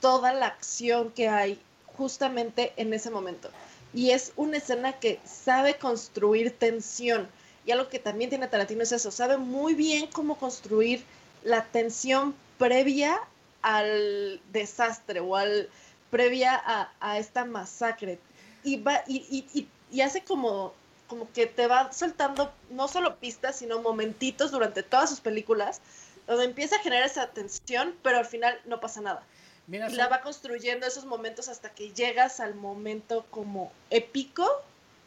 toda la acción que hay justamente en ese momento. Y es una escena que sabe construir tensión. Y algo que también tiene Tarantino es eso, sabe muy bien cómo construir la tensión previa al desastre o al previa a, a esta masacre. Y, va, y, y- y- y hace como, como que te va soltando no solo pistas, sino momentitos durante todas sus películas, donde empieza a generar esa tensión, pero al final no pasa nada. Mira, Y la va construyendo esos momentos hasta que llegas al momento como épico,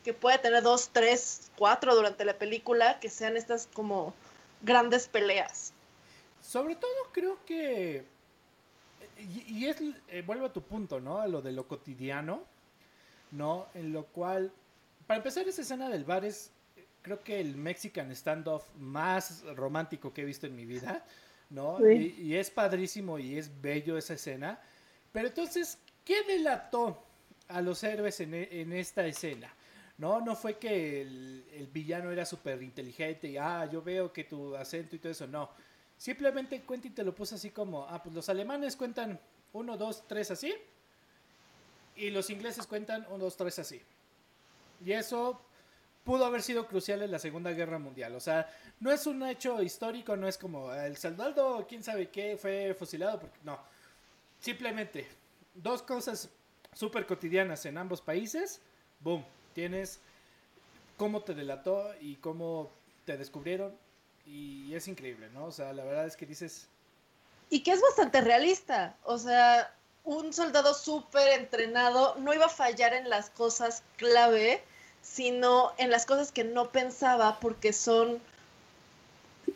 que puede tener dos, tres, cuatro durante la película, que sean estas como grandes peleas. Sobre todo creo que... Y, y es, eh, vuelvo a tu punto, ¿no? A lo de lo cotidiano, ¿no? En lo cual, para empezar, esa escena del bar es, creo que el Mexican standoff más romántico que he visto en mi vida, ¿no? Sí. Y, y es padrísimo y es bello esa escena. Pero entonces, ¿qué delató a los héroes en, e- en esta escena? No, no fue que el, el villano era súper inteligente y, ah, yo veo que tu acento y todo eso, no. Simplemente Quentin te lo puso así como, ah, pues los alemanes cuentan uno, dos, tres así. Y los ingleses cuentan uno, dos, tres así. Y eso pudo haber sido crucial en la Segunda Guerra Mundial. O sea, no es un hecho histórico, no es como el soldado, quién sabe qué, fue fusilado. Porque, no. Simplemente, dos cosas súper cotidianas en ambos países. Boom. Tienes cómo te delató y cómo te descubrieron. Y es increíble, ¿no? O sea, la verdad es que dices, Y que es bastante realista. O sea, un soldado súper entrenado no iba a fallar en las cosas clave, sino en las cosas que no pensaba porque son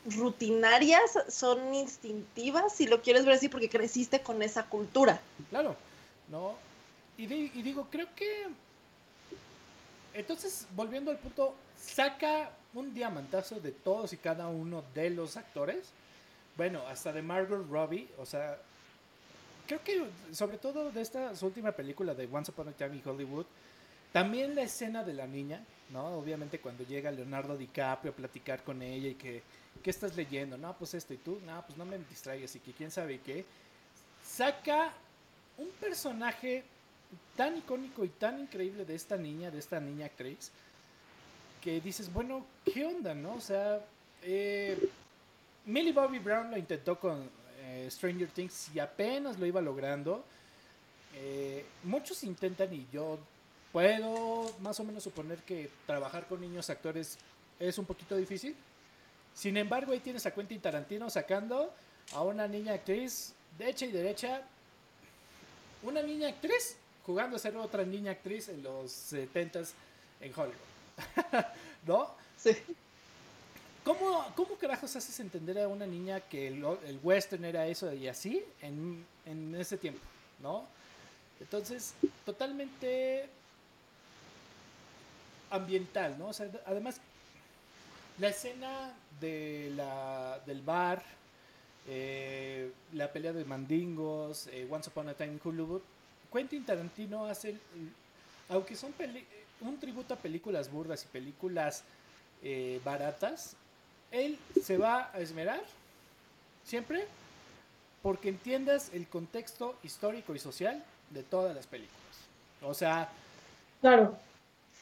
rutinarias, son instintivas, si lo quieres ver así, porque creciste con esa cultura. Claro, ¿no? Y, y digo, creo que... Entonces, volviendo al punto, saca un diamantazo de todos y cada uno de los actores. Bueno, hasta de Margot Robbie, o sea, creo que sobre todo de esta última película de Once Upon a Time in Hollywood, También la escena de la niña, ¿no? Obviamente cuando llega Leonardo DiCaprio a platicar con ella y que, ¿qué estás leyendo? No, pues esto y tú, no, pues no me distraigas y que quién sabe qué. Saca un personaje tan icónico y tan increíble de esta niña, de esta niña actriz, que dices, bueno, ¿qué onda, no? O sea, eh, Millie Bobby Brown lo intentó con eh, Stranger Things y apenas lo iba logrando. Eh, muchos intentan y yo puedo más o menos suponer que trabajar con niños actores es un poquito difícil. Sin embargo, ahí tienes a Quentin Tarantino sacando a una niña actriz de hecha y derecha. Una niña actriz jugando a ser otra niña actriz en los 70s en Hollywood. [LAUGHS] ¿No? Sí. ¿Cómo, ¿Cómo carajos haces entender a una niña que el, el western era eso y así en, en ese tiempo? ¿No? Entonces, totalmente ambiental, ¿no? O sea, además, la escena de la, del bar, eh, la pelea de mandingos, eh, Once Upon a Time in Hollywood, Quentin Tarantino hace, aunque son un tributo a películas burdas y películas eh, baratas, él se va a esmerar siempre porque entiendas el contexto histórico y social de todas las películas. O sea, claro.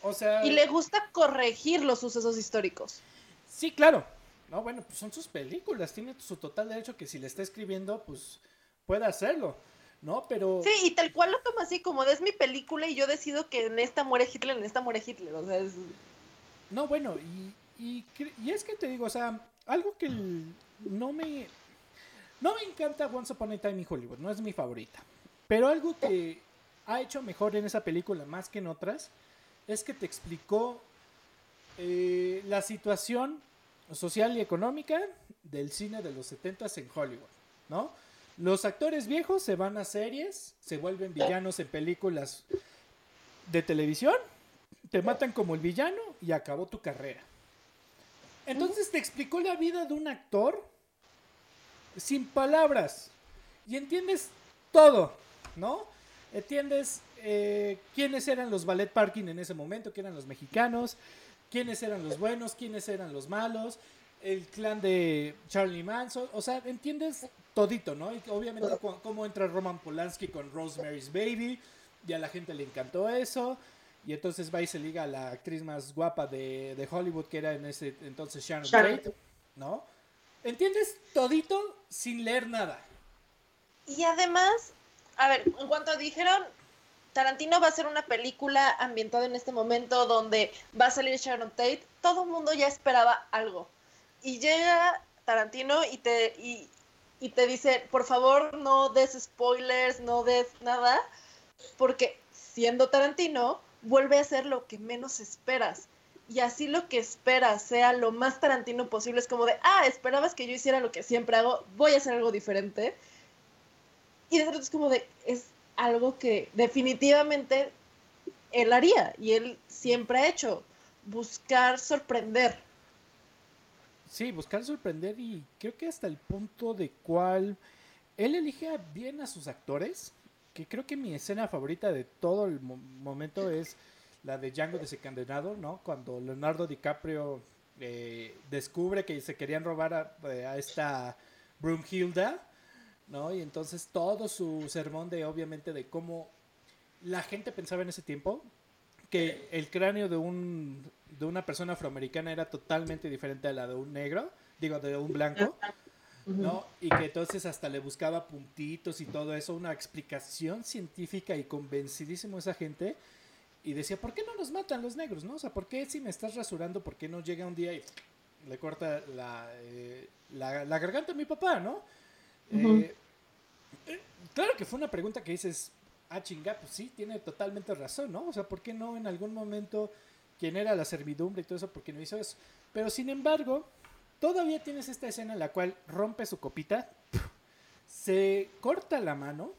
O sea, y le gusta corregir los sucesos históricos. Sí, claro. No, bueno, pues son sus películas, tiene su total derecho que si le está escribiendo, pues pueda hacerlo. ¿No? Pero... Sí, y tal cual lo toma así, como de es mi película y yo decido que en esta muere Hitler, en esta muere Hitler, o sea, es... No, bueno, y, y, y es que te digo, o sea, algo que no me... No me encanta Once Upon a Time in Hollywood, no es mi favorita. Pero algo que ha hecho mejor en esa película, más que en otras, es que te explicó eh, la situación social y económica del cine de los 70s en Hollywood, ¿no? Los actores viejos se van a series, se vuelven villanos en películas de televisión, te matan como el villano y acabó tu carrera. Entonces te explicó la vida de un actor sin palabras y entiendes todo, ¿no? Entiendes eh, quiénes eran los ballet parking en ese momento, quiénes eran los mexicanos, quiénes eran los buenos, quiénes eran los malos, el clan de Charlie Manson, o sea, entiendes todito, ¿no? Y obviamente cómo entra Roman Polanski con Rosemary's Baby, y a la gente le encantó eso, y entonces va y se liga a la actriz más guapa de, Hollywood, que era en ese entonces Sharon Tate, ¿no? ¿Entiendes todito sin leer nada? Y además, a ver, en cuanto dijeron, Tarantino va a hacer una película ambientada en este momento donde va a salir Sharon Tate, todo el mundo ya esperaba algo. Y llega Tarantino y te, y, y te dice, por favor no des spoilers, no des nada, porque siendo Tarantino, vuelve a hacer lo que menos esperas. Y así lo que esperas sea lo más Tarantino posible, es como de, ah, esperabas que yo hiciera lo que siempre hago, voy a hacer algo diferente. Y de es como de, es algo que definitivamente él haría y él siempre ha hecho, buscar sorprender. Sí, buscar sorprender y creo que hasta el punto de cual él elige bien a sus actores, que creo que mi escena favorita de todo el momento es la de Django desencadenado, ¿no? Cuando Leonardo DiCaprio eh, descubre que se querían robar a, eh, a esta Broomhilda ¿no? Y entonces todo su sermón de, obviamente, de cómo la gente pensaba en ese tiempo, que el cráneo de, un, de una persona afroamericana era totalmente diferente a la de un negro, digo, de un blanco, ¿no? Y que entonces hasta le buscaba puntitos y todo eso, una explicación científica y convencidísimo esa gente. Y decía, ¿por qué no nos matan los negros, no? O sea, ¿por qué si me estás rasurando, por qué no llega un día y le corta la, eh, la, la garganta a mi papá, no? Eh, eh, claro que fue una pregunta que dices, ah, chinga, pues sí, tiene totalmente razón, ¿no? O sea, ¿por qué no en algún momento quien era la servidumbre y todo eso, por qué no hizo eso? Pero sin embargo, todavía tienes esta escena en la cual rompe su copita, se corta la mano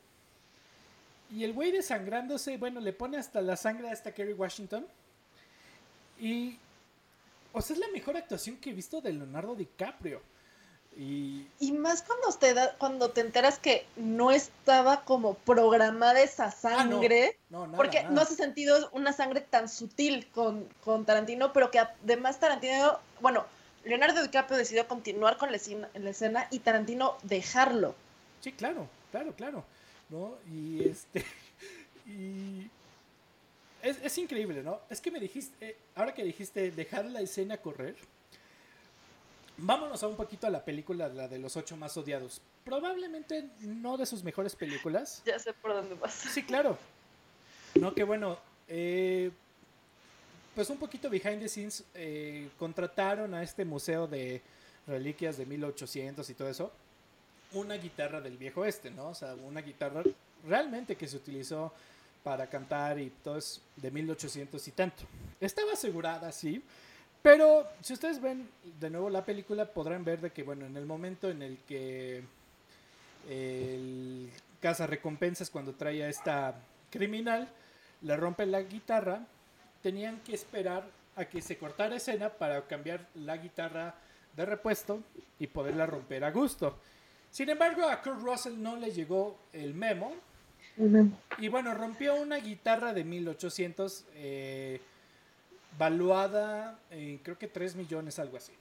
y el güey desangrándose, bueno, le pone hasta la sangre a esta Kerry Washington. Y, o sea, es la mejor actuación que he visto de Leonardo DiCaprio. Y, Y más cuando te, da, cuando te enteras que no estaba como programada esa Ah, no. sangre. no, nada, Porque nada. no hace sentido una sangre tan sutil con, con Tarantino, pero que además Tarantino, bueno, Leonardo DiCaprio decidió continuar con la escena, en la escena y Tarantino dejarlo. Sí, claro, claro, claro. ¿No? Y este. [LAUGHS] Y. Es, es increíble, ¿no? Es que me dijiste. eh, ahora que dijiste dejar la escena correr. Vámonos a un poquito a la película, la de los ocho más odiados. Probablemente no de sus mejores películas. Ya sé por dónde vas. Sí, claro. No, que bueno. eh, pues un poquito behind the scenes. eh, contrataron a este museo de reliquias de 1800 y todo eso. Una guitarra del viejo este, ¿no? O sea, una guitarra realmente que se utilizó para cantar y todo es de 1800 y tanto. Estaba asegurada, sí. Pero si ustedes ven de nuevo la película, podrán ver de que, bueno, en el momento en el que el caza recompensas cuando trae a esta criminal, le rompe la guitarra, tenían que esperar a que se cortara escena para cambiar la guitarra de repuesto y poderla romper a gusto. Sin embargo, a Kurt Russell no le llegó el memo y bueno, rompió una guitarra de 1800 eh, valuada en creo que 3 millones, algo así.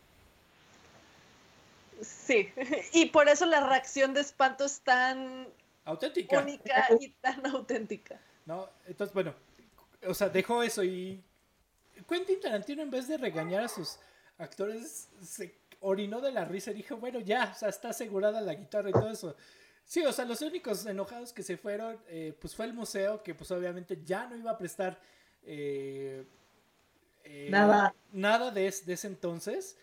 Sí, [LAUGHS] y por eso la reacción de espanto es tan Auténtica. única y tan auténtica. ¿no? Entonces, bueno, o sea, dejó eso y Quentin Tarantino en vez de regañar a sus actores se orinó de la risa y dijo, bueno, ya, o sea, está asegurada la guitarra y todo eso. Sí, o sea, los únicos enojados que se fueron, eh, pues fue el museo, que pues obviamente ya no iba a prestar eh, eh, Nada. nada de, de ese entonces.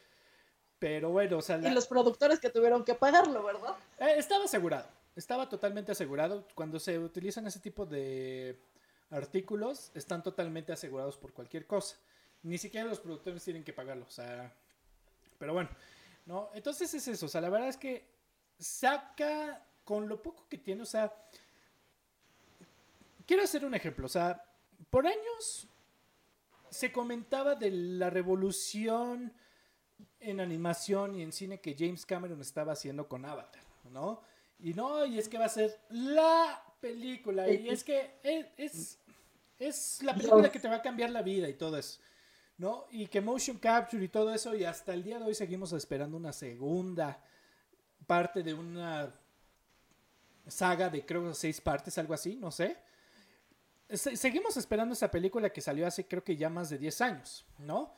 Pero bueno, o sea, la- Y los productores que tuvieron que pagarlo, ¿verdad? eh, estaba asegurado, estaba totalmente asegurado. Cuando se utilizan ese tipo de artículos, están totalmente asegurados por cualquier cosa. Ni siquiera los productores tienen que pagarlo, o sea, pero bueno, ¿no? Entonces es eso, o sea, la verdad es que saca con lo poco que tiene, o sea, quiero hacer un ejemplo, o sea, por años se comentaba de la revolución en animación y en cine que James Cameron estaba haciendo con Avatar, ¿no? Y no, y es que va a ser la película, y es que es, es, es la película que te va a cambiar la vida y todo eso, ¿no? Y que motion capture y todo eso, y hasta el día de hoy seguimos esperando una segunda parte de una saga de creo seis partes, algo así, no sé. Se- seguimos esperando esa película que salió hace creo que ya más de 10 años, ¿no?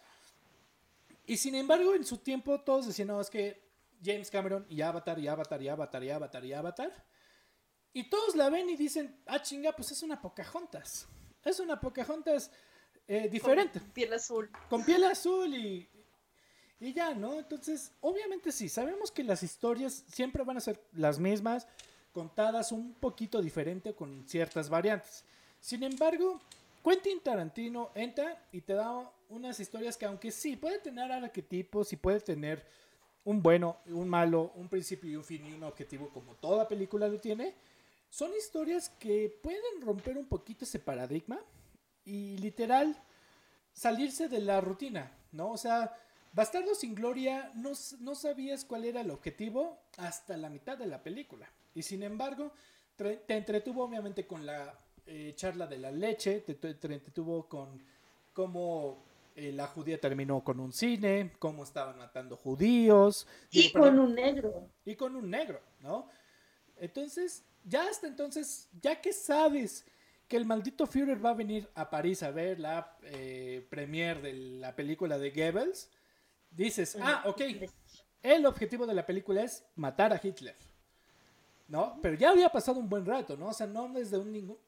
Y sin embargo, en su tiempo todos decían, no, es que James Cameron y Avatar y Avatar y Avatar y Avatar y Avatar. Y todos la ven y dicen, ah, chinga, pues es una Pocahontas. Es una Pocahontas eh, diferente Con piel azul. con piel azul y, y ya, ¿no? Entonces, obviamente sí, sabemos que las historias siempre van a ser las mismas, contadas un poquito diferente con ciertas variantes. Sin embargo, Quentin Tarantino entra y te da unas historias que aunque sí, puede tener arquetipos y puede tener un bueno, un malo, un principio y un fin y un objetivo como toda película lo tiene, son historias que pueden romper un poquito ese paradigma y literal salirse de la rutina, ¿no? O sea, Bastardo sin Gloria no, no sabías cuál era el objetivo hasta la mitad de la película. Y sin embargo, te entretuvo obviamente con la eh, charla de la leche, te, te- te entretuvo con cómo eh, la judía terminó con un cine, cómo estaban matando judíos. Y digo, con perdón, un negro. y con un negro, ¿no? Entonces, ya hasta entonces, ya que sabes que el maldito Führer va a venir a París a ver la eh, premiere de la película de Goebbels, dices, ah, ok, el objetivo de la película es matar a Hitler, ¿no? Pero ya había pasado un buen rato, ¿no? O sea, no desde un ningún...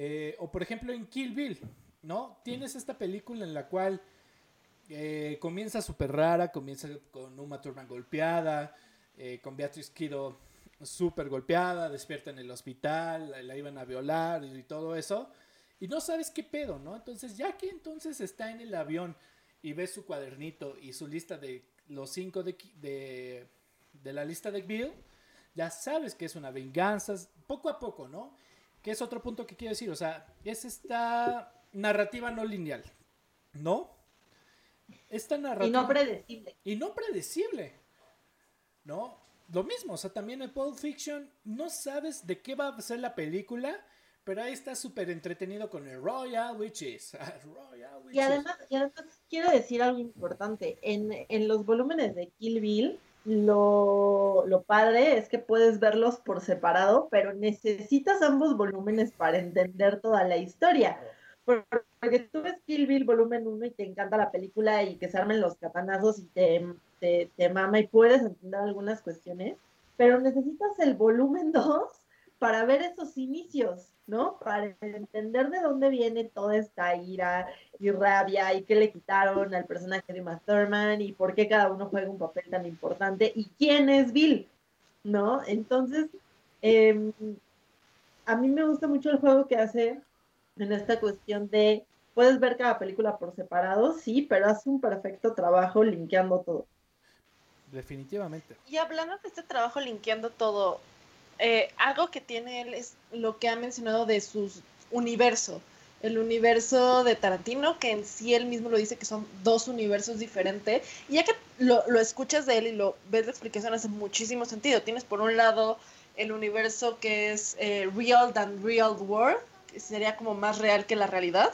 eh, o por ejemplo en Kill Bill, ¿no? Tienes esta película en la cual eh, comienza súper rara, comienza con Uma Thurman golpeada, eh, con Beatrice Kiddo súper golpeada, despierta en el hospital, la, iban a violar y, todo eso, y no sabes qué pedo, ¿no? Entonces, ya que entonces está en el avión y ves su cuadernito y su lista de los cinco de, de, de la lista de Bill, ya sabes que es una venganza, poco a poco, ¿no? Que es otro punto que quiero decir, o sea, es esta narrativa no lineal, ¿no? Esta narrativa Y no predecible. y no predecible. ¿no? Lo mismo, o sea, también en Pulp Fiction no sabes de qué va a ser la película, pero ahí está súper entretenido con el Royal Witches. [LAUGHS] Royal Witches. Y además, y además quiero decir algo importante. En, en los volúmenes de Kill Bill, lo, lo padre es que puedes verlos por separado, pero necesitas ambos volúmenes para entender toda la historia. Porque tú ves Kill Bill volumen 1 y te encanta la película y que se armen los catanazos y te, te, te mama y puedes entender algunas cuestiones, pero necesitas el volumen [LAUGHS] 2 para ver esos inicios, ¿no? Para entender de dónde viene toda esta ira y rabia y qué le quitaron al personaje de Uma Thurman y por qué cada uno juega un papel tan importante y quién es Bill, ¿no? Entonces, eh, a mí me gusta mucho el juego que hace en esta cuestión de, puedes ver cada película por separado, sí, pero hace un perfecto trabajo linkeando todo. Definitivamente. Y hablando de este trabajo linkeando todo, eh, algo que tiene él es lo que ha mencionado de su universo. El universo de Tarantino, que en sí él mismo lo dice que son dos universos diferentes. Y ya que lo, escuchas de él y lo ves la explicación, hace muchísimo sentido. Tienes por un lado el universo que es eh, Real than Real World, que sería como más real que la realidad.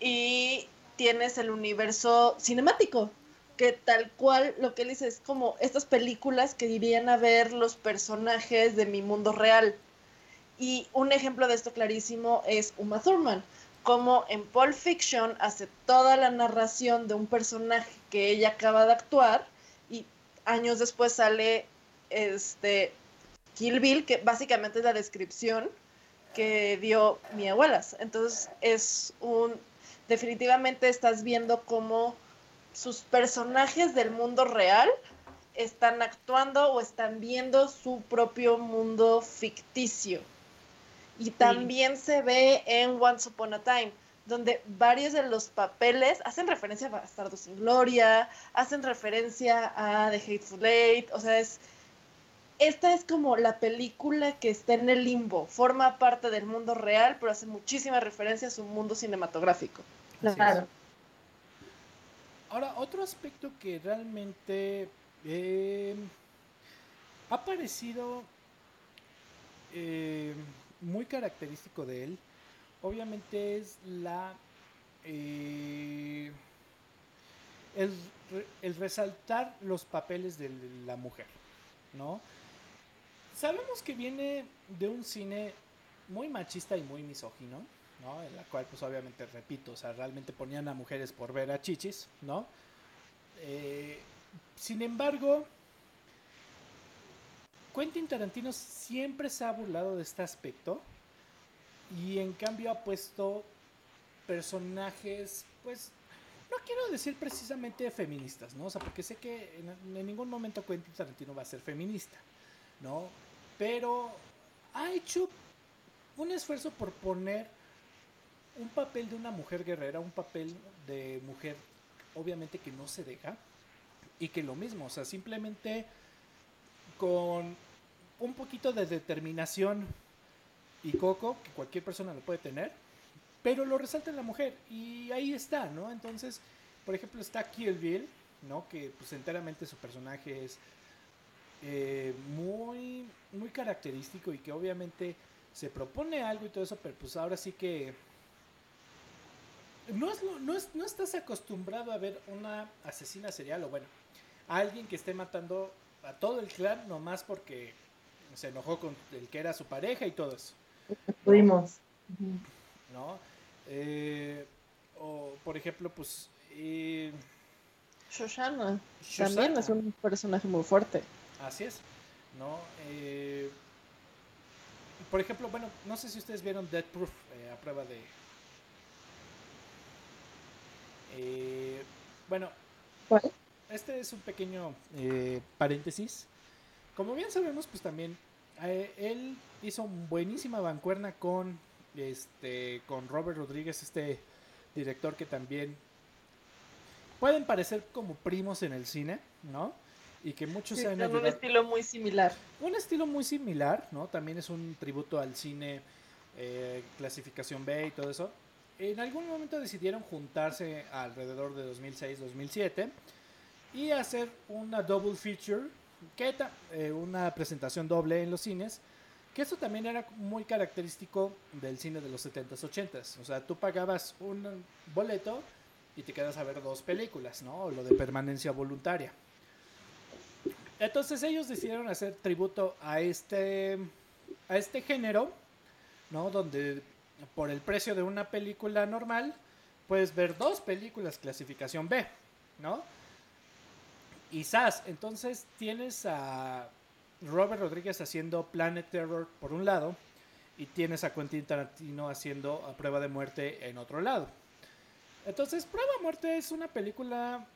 Y tienes el universo cinemático, que tal cual lo que él dice es como estas películas que irían a ver los personajes de mi mundo real. Y un ejemplo de esto clarísimo es Uma Thurman, como en Pulp Fiction hace toda la narración de un personaje que ella acaba de actuar y años después sale este Kill Bill, que básicamente es la descripción que dio mi abuela. Entonces es un definitivamente estás viendo cómo sus personajes del mundo real están actuando o están viendo su propio mundo ficticio. Y también se ve en Once Upon a Time, donde varios de los papeles hacen referencia a Bastardo sin Gloria, hacen referencia a The Hateful Eight, o sea, es, esta es como la película que está en el limbo, forma parte del mundo real, pero hace muchísima referencia a su mundo cinematográfico. Claro. Ahora, otro aspecto que realmente eh, ha parecido eh, muy característico de él, obviamente es la eh, el, el, resaltar los papeles de la mujer, ¿no? Sabemos que viene de un cine muy machista y muy misógino, ¿no? En la cual, pues obviamente, repito, o sea, realmente ponían a mujeres por ver a chichis, ¿no? Eh, sin embargo, Quentin Tarantino siempre se ha burlado de este aspecto y en cambio ha puesto personajes, pues, no quiero decir precisamente feministas, ¿no? O sea, porque sé que en, en ningún momento Quentin Tarantino va a ser feminista, ¿no? Pero ha hecho un esfuerzo por poner un papel de una mujer guerrera, un papel de mujer obviamente que no se deja y que lo mismo, o sea, simplemente con un poquito de determinación y coco, que cualquier persona lo puede tener, pero lo resalta la mujer y ahí está, ¿no? Entonces, por ejemplo, está Kill Bill, ¿no? Que pues enteramente su personaje es eh, muy, muy característico y que obviamente se propone algo y todo eso, pero pues ahora sí que no, es, no, es, no estás acostumbrado a ver una asesina serial o bueno, a alguien que esté matando a todo el clan nomás porque se enojó con el que era su pareja y todo eso. Fuimos. ¿No? Eh, o por ejemplo, pues... Eh, Shoshana. Shoshana. También es un personaje muy fuerte. Así es. ¿No? Eh, por ejemplo, bueno, no sé si ustedes vieron Dead Proof eh, a prueba de... Eh, bueno, ¿Cuál? este es un pequeño eh, paréntesis. Como bien sabemos, pues también eh, él hizo buenísima bancuerna con este con Robert Rodríguez, este director que también pueden parecer como primos en el cine, ¿no? Y que muchos Sí, se han tienen un ayudado- estilo muy similar. un estilo muy similar, ¿no? También es un tributo al cine, eh, clasificación B y todo eso. En algún momento decidieron juntarse alrededor de 2006-2007 y hacer una double feature que eh, una presentación doble en los cines, que eso también era muy característico del cine de los 70s, 80s. O sea, tú pagabas un boleto y te quedas a ver dos películas, ¿no? Lo de permanencia voluntaria. Entonces ellos decidieron hacer tributo a este, a este género, ¿no? Donde por el precio de una película normal puedes ver dos películas clasificación B, ¿no? Y SAS, entonces tienes a Robert Rodríguez haciendo Planet Terror por un lado y tienes a Quentin Tarantino haciendo Prueba de Muerte en otro lado. Entonces, Prueba de Muerte es una película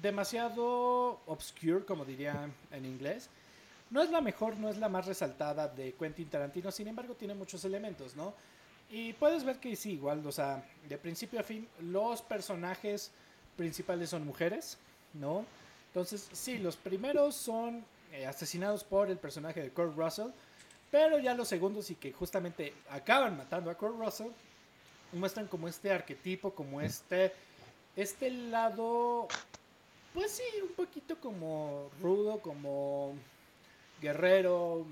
demasiado obscure, como diría en inglés. No es la mejor, no es la más resaltada de Quentin Tarantino, sin embargo tiene muchos elementos, ¿no? Y puedes ver que sí, igual, o sea, de principio a fin, los personajes principales son mujeres, ¿no? Entonces, sí, los primeros son eh, asesinados por el personaje de Kurt Russell, pero ya los segundos y que justamente acaban matando a Kurt Russell, muestran como este arquetipo, como este, este lado pues sí, un poquito como rudo, como guerrero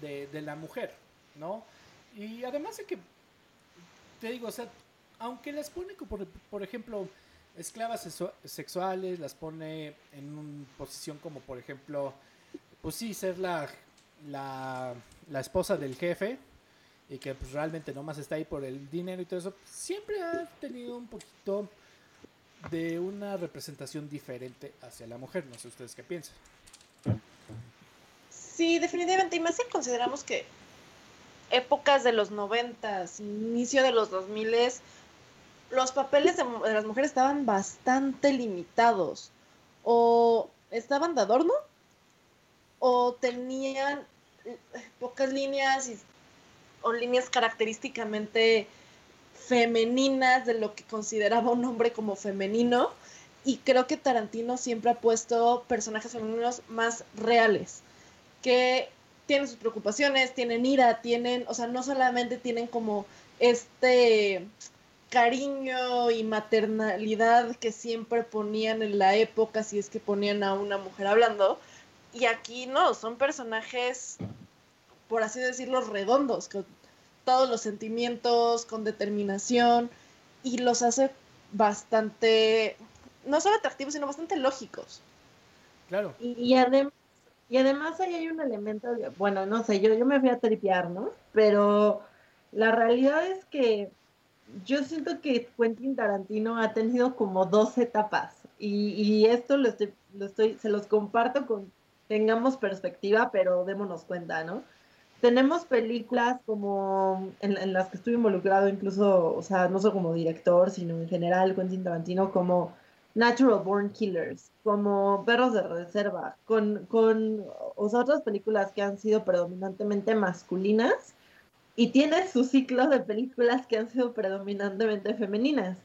de, la mujer, ¿no? Y además de que, te digo, o sea, aunque las pone, por, por ejemplo, esclavas sexuales, las pone en una posición como, por ejemplo, pues sí, ser la, la, la esposa del jefe y que pues realmente nomás está ahí por el dinero y todo eso, siempre ha tenido un poquito de una representación diferente hacia la mujer. No sé ustedes qué piensan. Sí, definitivamente. Y más si consideramos que épocas de los noventas, inicio de los dos miles, los papeles de, las mujeres estaban bastante limitados. O estaban de adorno, o tenían eh, pocas líneas o líneas característicamente femeninas de lo que consideraba un hombre como femenino. Y creo que Tarantino siempre ha puesto personajes femeninos más reales, que tienen sus preocupaciones, tienen ira, tienen, o sea, no solamente tienen como este cariño y maternalidad que siempre ponían en la época, si es que ponían a una mujer hablando. Y aquí no, son personajes, por así decirlo, redondos, que todos los sentimientos con determinación y los hace bastante, no solo atractivos, sino bastante lógicos. Claro. Y, y, y además ahí hay un elemento, bueno, no sé, yo, yo me fui a tripear, ¿no? Pero la realidad es que yo siento que Quentin Tarantino ha tenido como dos etapas y, y esto lo estoy, lo estoy, se los comparto con, tengamos perspectiva, pero démonos cuenta, ¿no? tenemos películas como en, las que estuve involucrado, incluso, o sea, no solo como director, sino en general, Quentin Tarantino, como Natural Born Killers, como Perros de Reserva, con, con otras películas que han sido predominantemente masculinas y tiene su ciclo de películas que han sido predominantemente femeninas.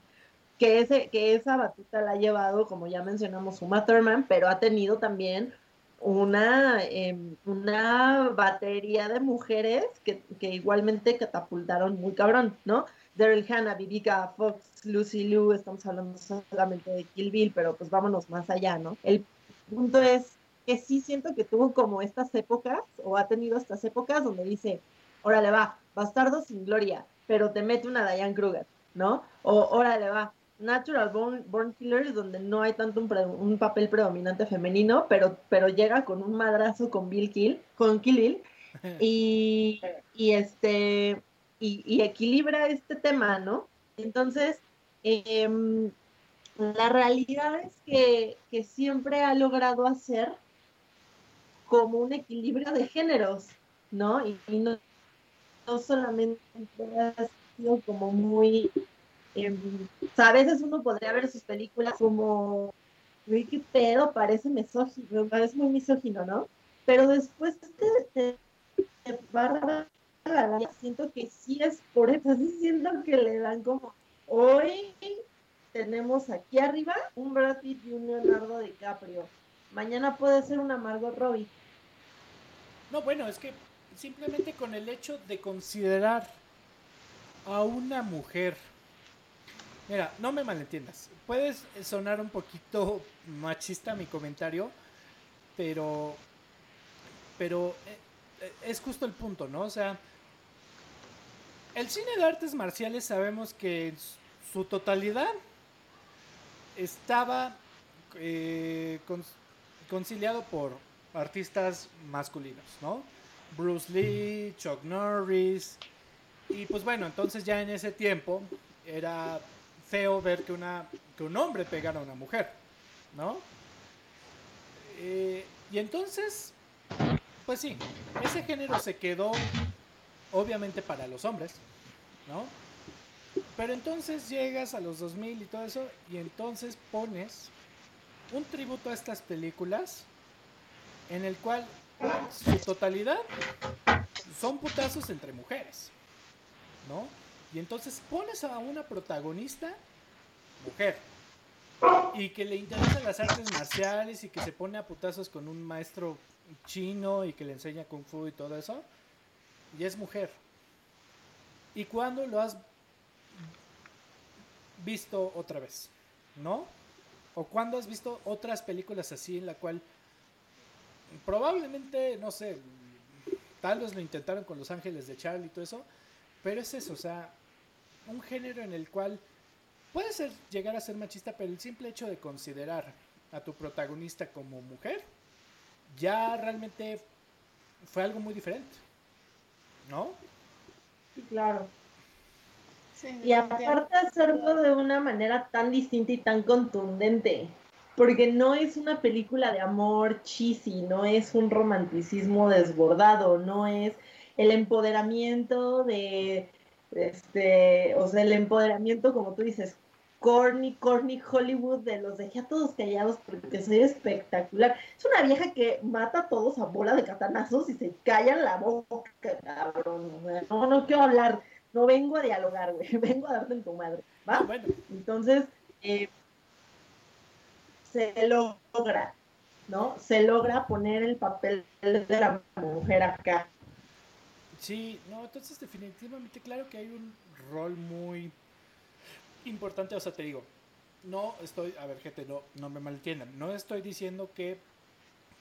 Que, ese, que esa batuta la ha llevado, como ya mencionamos, Uma Thurman, pero ha tenido también una, em, una batería de mujeres que, igualmente catapultaron muy cabrón, ¿no? Daryl Hannah, Vivica Fox, Lucy Liu, estamos hablando solamente de Kill Bill, pero pues vámonos más allá, ¿no? El punto es que sí siento que tuvo como estas épocas, o ha tenido estas épocas donde dice, órale va, bastardo sin gloria, pero te mete una Diane Kruger, ¿no? O órale va, Natural Born, Killers, donde no hay tanto un, papel predominante femenino, pero, pero llega con un madrazo con Bill Kill, con Kill y, y este y, equilibra este tema, ¿no? Entonces, em, la realidad es que, siempre ha logrado hacer como un equilibrio de géneros, ¿no? Y, no, no solamente ha sido como muy Em, a veces uno podría ver sus películas como, qué pedo, parece misógino, parece muy misógino, ¿no? Pero después te, te, siento que sí es por eso, [LAUGHS] siento que le dan como, hoy tenemos aquí arriba un Brad Pitt y un Leonardo DiCaprio, mañana puede ser una Margot Robbie. No, bueno, es que simplemente con el hecho de considerar a una mujer Mira, no me malentiendas. Puedes sonar un poquito machista mi comentario, pero, pero eh, eh, es justo el punto, ¿no? O sea, el cine de artes marciales sabemos que en su totalidad estaba eh, conciliado por artistas masculinos, ¿no? Bruce Lee, Chuck Norris, y pues bueno, entonces ya en ese tiempo era feo ver que, un hombre pegara a una mujer, ¿no? Eh, y entonces, pues sí, ese género se quedó obviamente para los hombres, ¿no? Pero entonces llegas a los 2000 y todo eso, y entonces pones un tributo a estas películas en el cual su totalidad son putazos entre mujeres, ¿no? Y entonces pones a una protagonista mujer y que le interesan las artes marciales y que se pone a putazos con un maestro chino y que le enseña kung fu y todo eso, y es mujer. ¿Y cuándo lo has visto otra vez? ¿No? ¿O cuándo has visto otras películas así en la cual probablemente, no sé, tal vez lo intentaron con Los Ángeles de Charlie y todo eso, pero es eso, o sea, un género en el cual puede ser, llegar a ser machista, pero el simple hecho de considerar a tu protagonista como mujer, ya realmente fue algo muy diferente, ¿no? Sí, claro. y aparte hacerlo de una manera tan distinta y tan contundente porque no es una película de amor cheesy, no es un romanticismo desbordado, no es el empoderamiento de, este, o sea, el empoderamiento, como tú dices, corny, corny Hollywood, de los dejé a todos callados porque soy espectacular. Es una vieja que mata a todos a bola de catanazos y se callan la boca, cabrón. No, no quiero hablar, no vengo a dialogar, güey, [LAUGHS] vengo a darte en tu madre, ¿va? Ah, bueno. Entonces, eh, se logra, ¿no? Se logra poner el papel de la mujer acá. Sí, no, entonces definitivamente claro que hay un rol muy importante, o sea, te digo, no estoy, a ver, gente, no, no me malentiendan, no estoy diciendo que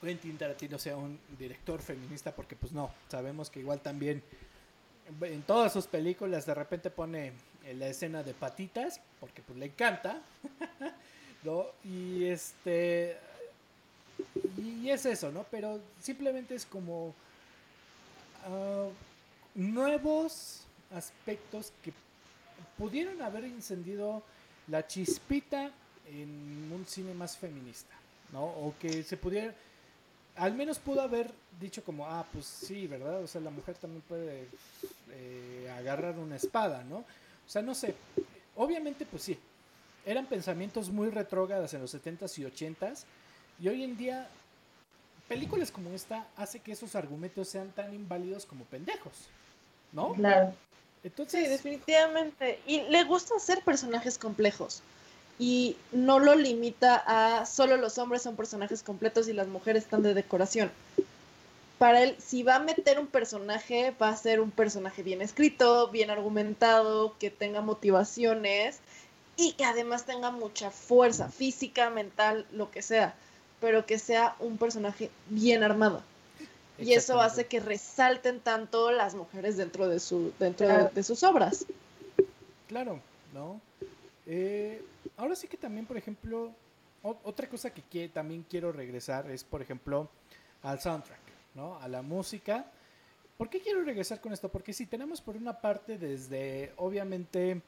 Quentin Tarantino sea un director feminista, porque pues no, sabemos que igual también en todas sus películas de repente pone la escena de patitas, porque pues le encanta, [LAUGHS] ¿no? Y este. Y es eso, ¿no? Pero simplemente es como. Ah, nuevos aspectos que pudieron haber encendido la chispita en un cine más feminista, ¿no? O que se pudiera, al menos pudo haber dicho como, ah, pues sí, ¿verdad? O sea, la mujer también puede eh, agarrar una espada, ¿no? O sea, no sé, obviamente pues sí, eran pensamientos muy retrógradas en los 70s y 80s y hoy en día películas como esta hace que esos argumentos sean tan inválidos como pendejos, ¿no? Claro. Entonces, sí, definitivamente. Y le gusta hacer personajes complejos. Y no lo limita a solo los hombres son personajes completos y las mujeres están de decoración. Para él, si va a meter un personaje, va a ser un personaje bien escrito, bien argumentado, que tenga motivaciones y que además tenga mucha fuerza física, mental, lo que sea, pero que sea un personaje bien armado. Y eso hace que resalten tanto las mujeres dentro de, su, dentro de, sus obras. Claro, ¿no? Eh, ahora sí que también, por ejemplo, otra cosa que, también quiero regresar es, por ejemplo, al soundtrack, ¿no? A la música. ¿Por qué quiero regresar con esto? Porque si tenemos por una parte desde, obviamente,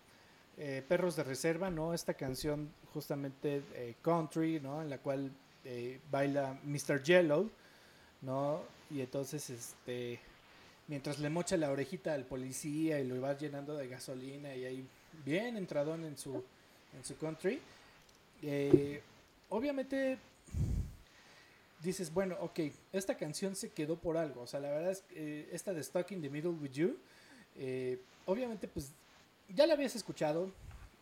eh, Perros de Reserva, ¿no? Esta canción justamente eh, country, ¿no? En la cual eh, baila Mr. Yellow, ¿no? Y entonces, este, mientras le mocha la orejita al policía y lo va llenando de gasolina y ahí bien entradón en su, en su country, obviamente dices, bueno, ok, esta canción se quedó por algo, o sea, la verdad es que esta de Stuck in the Middle with You, obviamente pues ya la habías escuchado,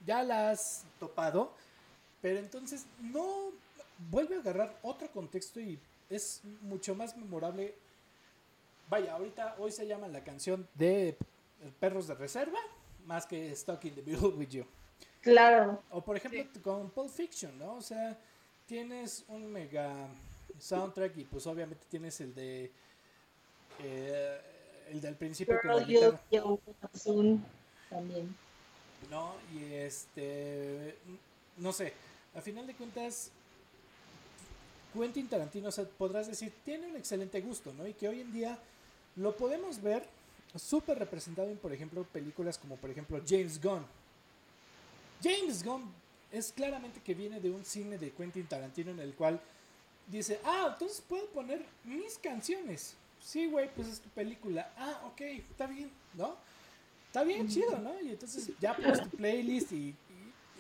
ya la has topado, pero entonces no vuelve a agarrar otro contexto y es mucho más memorable. Vaya, ahorita hoy se llama la canción de Perros de Reserva más que Stuck in the Middle with You. Claro. O por ejemplo con Pulp Fiction, ¿no? O sea, tienes un mega soundtrack y pues obviamente tienes el de eh, el del principio con Girl, la You, Soon, también. ¿no? Y este no sé, a final de cuentas Quentin Tarantino, o sea, podrás decir, tiene un excelente gusto, ¿no? Y que hoy en día lo podemos ver súper representado en, por ejemplo, películas como, por ejemplo, James Gunn. James Gunn es claramente que viene de un cine de Quentin Tarantino en el cual dice, ah, entonces puedo poner mis canciones. Sí, güey, pues es tu película. Ah, ok, está bien, ¿no? Está bien chido, ¿no? Y entonces ya pones tu playlist y,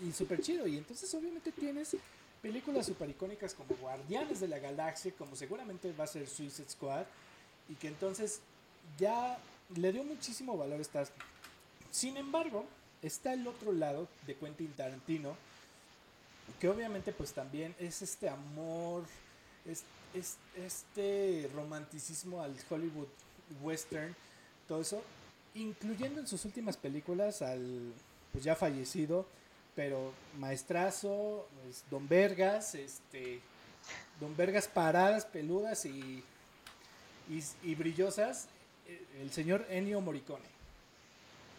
y, y súper chido. Y entonces obviamente tienes películas super icónicas como Guardianes de la Galaxia, como seguramente va a ser Suicide Squad, y que entonces ya le dio muchísimo valor a estas. Sin embargo, está el otro lado de Quentin Tarantino, que obviamente pues también es este amor, es, es- este romanticismo al Hollywood western, todo eso, incluyendo en sus últimas películas al pues ya fallecido, pero maestrazo, Don Vergas, este Don Vergas paradas, peludas y, y, brillosas, el señor Ennio Morricone.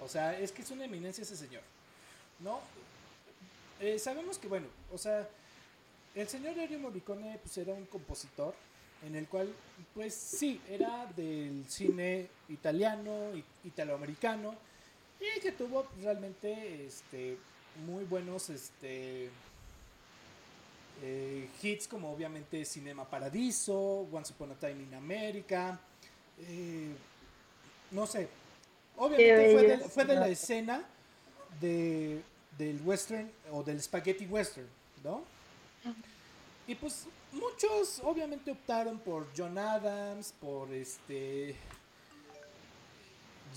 O sea, es que es una eminencia ese señor. ¿No? Eh, sabemos que, bueno, o sea, el señor Ennio Morricone pues, era un compositor en el cual, pues sí, era del cine italiano, italoamericano, y que tuvo realmente este, muy buenos este, eh, hits como obviamente Cinema Paradiso, Once Upon a Time in America, eh, no sé, obviamente fue de, bello. fue de la escena de, del western o del spaghetti western, ¿no? Y pues muchos obviamente optaron por John Adams, por este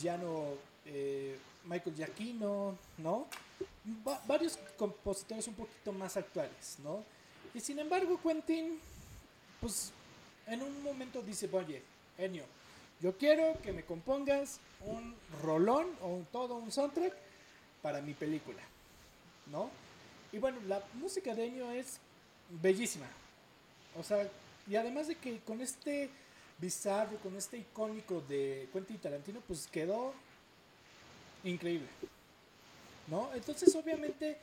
Giano eh, Michael Giacchino, ¿no? Va- varios compositores un poquito más actuales, ¿no? Y sin embargo Quentin, pues en un momento dice, oye, Ennio, yo quiero que me compongas un rolón o todo un soundtrack para mi película, ¿no? Y bueno, la música de Ennio es bellísima. O sea, y además de que con este bizarro, con este icónico de Quentin Tarantino, pues quedó increíble. ¿No? Entonces, obviamente,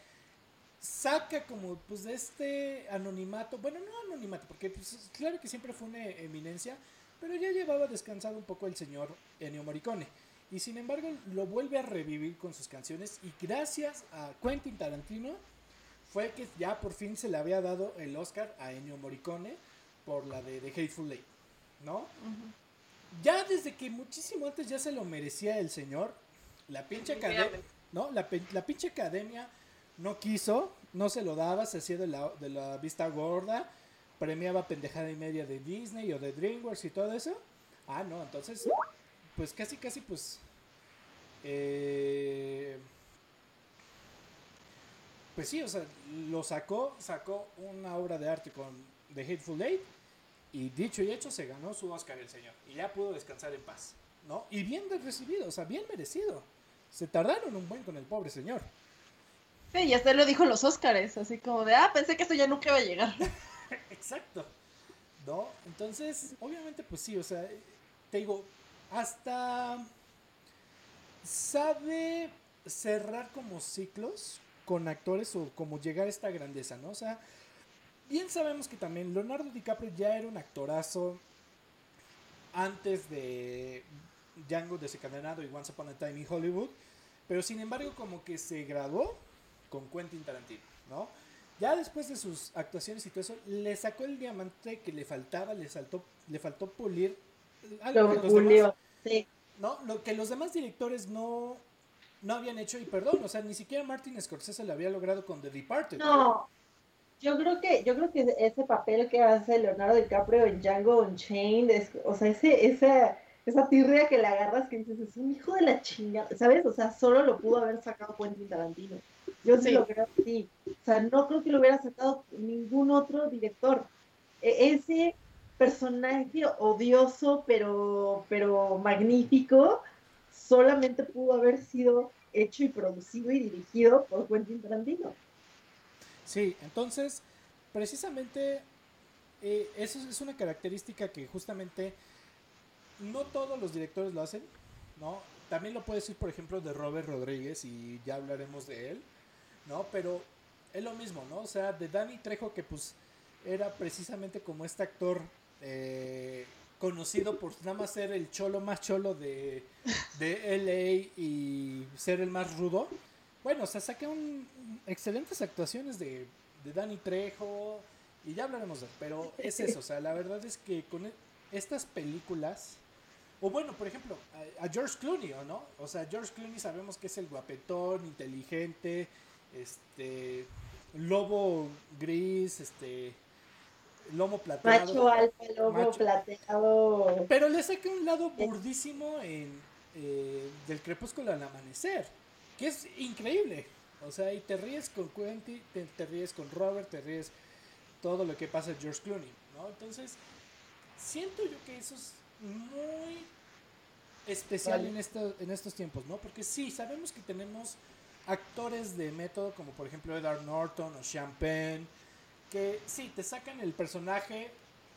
saca como pues de este anonimato, bueno, no anonimato, porque pues, claro que siempre fue una eminencia, pero ya llevaba descansado un poco el señor Ennio Morricone. Y sin embargo, lo vuelve a revivir con sus canciones y gracias a Quentin Tarantino fue que ya por fin se le había dado el Oscar a Ennio Morricone por la de The Hateful Eight, ¿no? Ya desde que muchísimo antes ya se lo merecía el señor, la pinche academia. ¿no? La, pinche academia no quiso, no se lo daba, se hacía de la, de la vista gorda, premiaba pendejada y media de Disney o de DreamWorks y todo eso. Ah, no, entonces, pues casi, casi, pues, eh, pues sí, o sea, lo sacó, sacó una obra de arte con The Hateful Eight y dicho y hecho se ganó su Oscar el señor y ya pudo descansar en paz, ¿no? Y bien recibido, o sea, bien merecido. Se tardaron un buen con el pobre señor. Sí, y hasta él lo dijo en los Óscares, así como de, ah, pensé que esto ya nunca iba a llegar. [LAUGHS] Exacto. ¿No? Entonces, obviamente, pues sí, o sea, te digo, hasta sabe cerrar como ciclos con actores o como llegar a esta grandeza, ¿no? O sea, bien sabemos que también Leonardo DiCaprio ya era un actorazo antes de Django desencadenado y Once Upon a Time in Hollywood, pero sin embargo como que se graduó con Quentin Tarantino, ¿no? Ya después de sus actuaciones y todo eso, le sacó el diamante que le faltaba, le saltó, le faltó pulir algo que Lo los Julio. demás, Sí. no, lo que los demás directores no, no habían hecho, y perdón, o sea, ni siquiera Martin Scorsese lo había logrado con The Departed. No, yo creo que, yo creo que ese papel que hace Leonardo DiCaprio en Django Unchained, es, o sea, ese, esa, esa tirria que le agarras que dices, es un hijo de la chingada, ¿sabes? O sea, solo lo pudo haber sacado Quentin Tarantino. Yo sí, Sí. lo creo así. O sea, no creo que lo hubiera sacado ningún otro director. E- ese personaje odioso, pero, pero magnífico, solamente pudo haber sido hecho y producido y dirigido por Quentin Tarantino. Sí, entonces, precisamente eh, eso es una característica que justamente no todos los directores lo hacen, ¿no? También lo puedo decir, por ejemplo, de Robert Rodríguez y ya hablaremos de él, ¿no? Pero es lo mismo, ¿no? O sea, de Danny Trejo que pues era precisamente como este actor eh, conocido por nada más ser el cholo más cholo de, de LA y ser el más rudo. Bueno, o sea, saca un, excelentes actuaciones de, de Danny Trejo y ya hablaremos de él, pero es eso, o sea, la verdad es que con e, estas películas o bueno, por ejemplo, a, George Clooney, ¿o no? O sea, George Clooney sabemos que es el guapetón, inteligente, este, lobo gris, este, lomo plateado. Macho alfa, lobo plateado. Pero le saca un lado burdísimo en, eh, del crepúsculo al amanecer, que es increíble. O sea, y te ríes con Quentin, te, te ríes con Robert, te ríes todo lo que pasa en George Clooney, ¿no? Entonces, siento yo que eso es muy especial en, en estos tiempos, ¿no? Porque sí, sabemos que tenemos actores de método como por ejemplo Edward Norton o Champagne, que sí, te sacan el personaje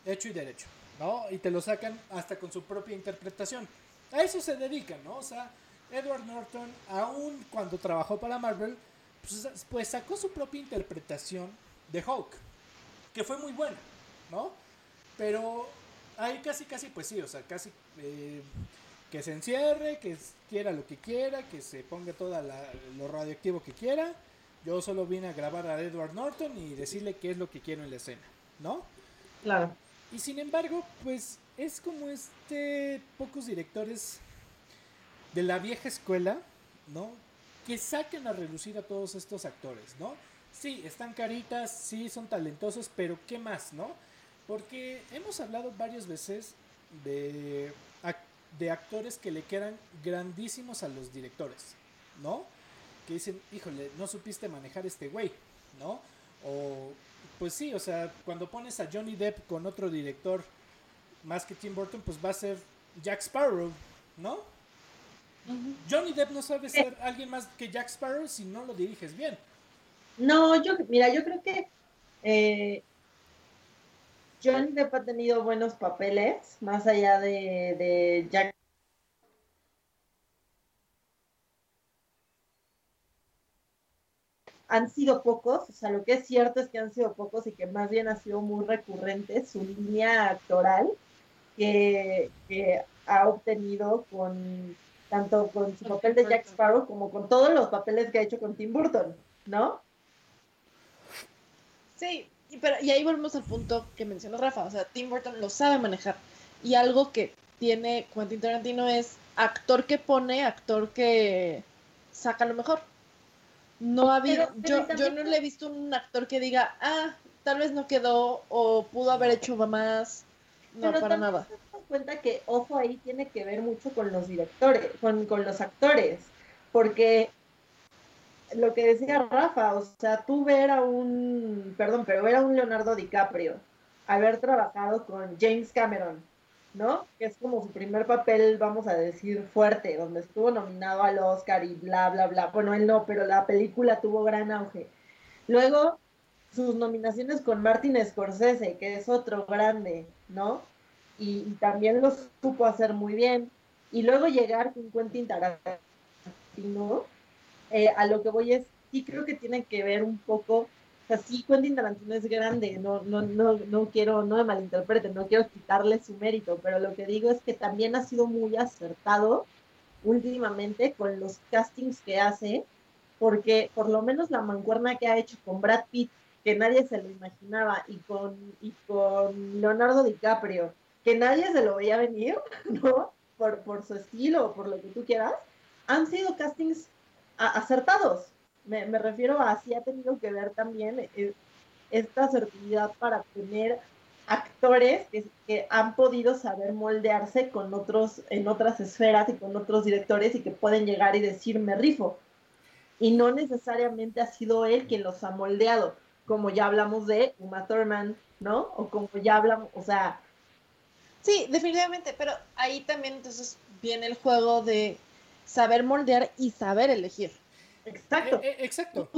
hecho y derecho, ¿no? Y te lo sacan hasta con su propia interpretación. A eso se dedican, ¿no? O sea, Edward Norton, aún cuando trabajó para Marvel, pues, pues sacó su propia interpretación de Hulk, que fue muy buena, ¿no? Pero ahí casi, casi, pues sí, o sea, casi eh, que se encierre, que quiera lo que quiera, que se ponga todo lo radioactivo que quiera. Yo solo vine a grabar a Edward Norton y decirle qué es lo que quiero en la escena, ¿no? Claro. Y sin embargo, pues es como este pocos directores de la vieja escuela, ¿no? Que saquen a relucir a todos estos actores, ¿no? Sí, están caritas, sí, son talentosos, pero ¿qué más, no? Porque hemos hablado varias veces de, de actores que le quedan grandísimos a los directores, ¿no? Que dicen, híjole, no supiste manejar este güey, ¿no? O, pues sí, o sea, cuando pones a Johnny Depp con otro director más que Tim Burton, pues va a ser Jack Sparrow, ¿no? Johnny Depp no sabe ser alguien más que Jack Sparrow si no lo diriges bien. No, yo, mira, yo creo que eh, Johnny Depp ha tenido buenos papeles, más allá de, Jack. Han sido pocos, o sea, lo que es cierto es que han sido pocos y que más bien ha sido muy recurrente su línea actoral que, ha obtenido con tanto con su papel de Jack Sparrow como con todos los papeles que ha hecho con Tim Burton, ¿no? Sí, y, pero, y ahí volvemos al punto que mencionó Rafa, o sea, Tim Burton lo sabe manejar. Y algo que tiene Quentin Tarantino es actor que pone, actor que saca lo mejor. No ha habido, yo, yo no le he visto un actor que diga, ah, tal vez no quedó o pudo haber hecho más. No, para nada. cuenta que, ojo, ahí tiene que ver mucho con los directores, con, con los actores, porque lo que decía Rafa, o sea, tú ver a un, perdón, pero ver a un Leonardo DiCaprio, haber trabajado con James Cameron, ¿no? Que es como su primer papel, vamos a decir, fuerte, donde estuvo nominado al Oscar y bla, bla, bla. Bueno, él no, pero la película tuvo gran auge. Luego, sus nominaciones con Martin Scorsese, que es otro grande, ¿no? Y, y también lo supo hacer muy bien. Y luego llegar con Quentin Tarantino, eh, a lo que voy es, sí creo que tiene que ver un poco, o sea, sí Quentin Tarantino es grande, no, no, no, no quiero, no me malinterpreten, no quiero quitarle su mérito, pero lo que digo es que también ha sido muy acertado últimamente con los castings que hace, porque por lo menos la mancuerna que ha hecho con Brad Pitt, que nadie se lo imaginaba, y con, y con Leonardo DiCaprio, que nadie se lo veía venir, [LAUGHS] ¿no? Por, por su estilo o por lo que tú quieras, han sido castings acertados. Me, refiero a si ha tenido que ver también eh, esta asertividad para tener actores que, han podido saber moldearse con otros, en otras esferas y con otros directores y que pueden llegar y decir me rifo. Y no necesariamente ha sido él quien los ha moldeado, como ya hablamos de Uma Thurman, ¿no? O como ya hablamos, o sea... Sí, definitivamente, pero ahí también entonces viene el juego de saber moldear y saber elegir. Exacto. Eh, eh, exacto.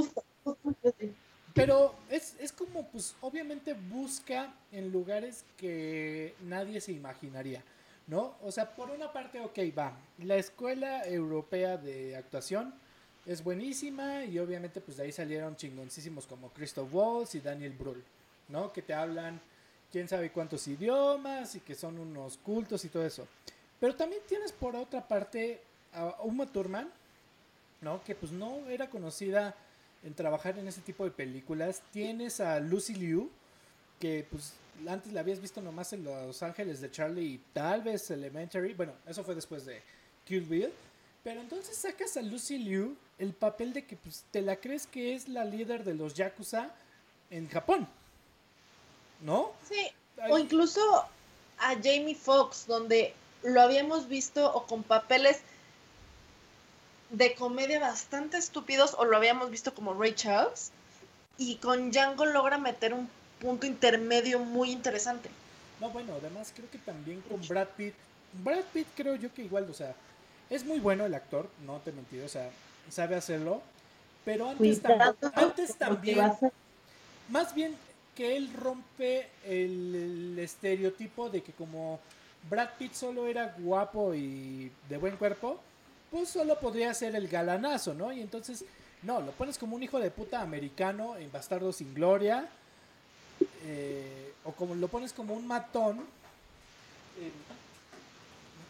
Pero es, es como, pues, obviamente busca en lugares que nadie se imaginaría, ¿no? O sea, por una parte, ok, va. La Escuela Europea de Actuación es buenísima y obviamente, pues, de ahí salieron chingoncísimos como Christoph Waltz y Daniel Brühl, ¿no? Que te hablan quién sabe cuántos idiomas y que son unos cultos y todo eso. Pero también tienes por otra parte a Uma Thurman, ¿no? Que pues no era conocida en trabajar en ese tipo de películas. Tienes a Lucy Liu, que pues antes la habías visto nomás en Los Ángeles de Charlie y tal vez Elementary. Bueno, eso fue después de Kill Bill. Pero entonces sacas a Lucy Liu el papel de que pues, te la crees que es la líder de los Yakuza en Japón. ¿No? Sí. O incluso a Jamie Foxx, donde lo habíamos visto o con papeles de comedia bastante estúpidos o lo habíamos visto como Ray Charles y con Django logra meter un punto intermedio muy interesante. No, bueno, además creo que también con Brad Pitt, Brad Pitt creo yo que igual, o sea, es muy bueno el actor, no te mentí, o sea, sabe hacerlo, pero antes, antes también, más bien que él rompe el, el estereotipo de que como Brad Pitt solo era guapo y de buen cuerpo, pues solo podría ser el galanazo, ¿no? Y entonces, no, lo pones como un hijo de puta americano en Bastardo sin Gloria, eh, o como lo pones como un matón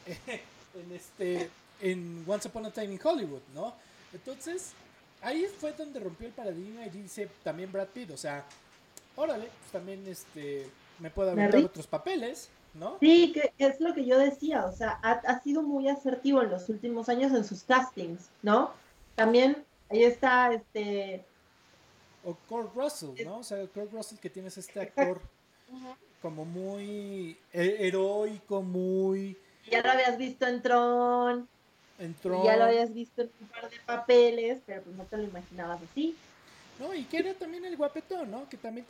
en, [LAUGHS] este en Once Upon a Time in Hollywood, ¿no? Entonces, ahí fue donde rompió el paradigma y dice también Brad Pitt, o sea, órale, pues también este me puede haber otros papeles. ¿No? Sí, que es lo que yo decía, o sea, ha, sido muy asertivo en los últimos años en sus castings, ¿no? También ahí está este... O Kurt Russell, ¿no? O sea, Kurt Russell que tienes este actor como muy heroico, muy... Ya lo habías visto en Tron. En Tron. Ya lo habías visto en un par de papeles, pero pues no te lo imaginabas así. No, y que era también el guapetón, ¿no? Que también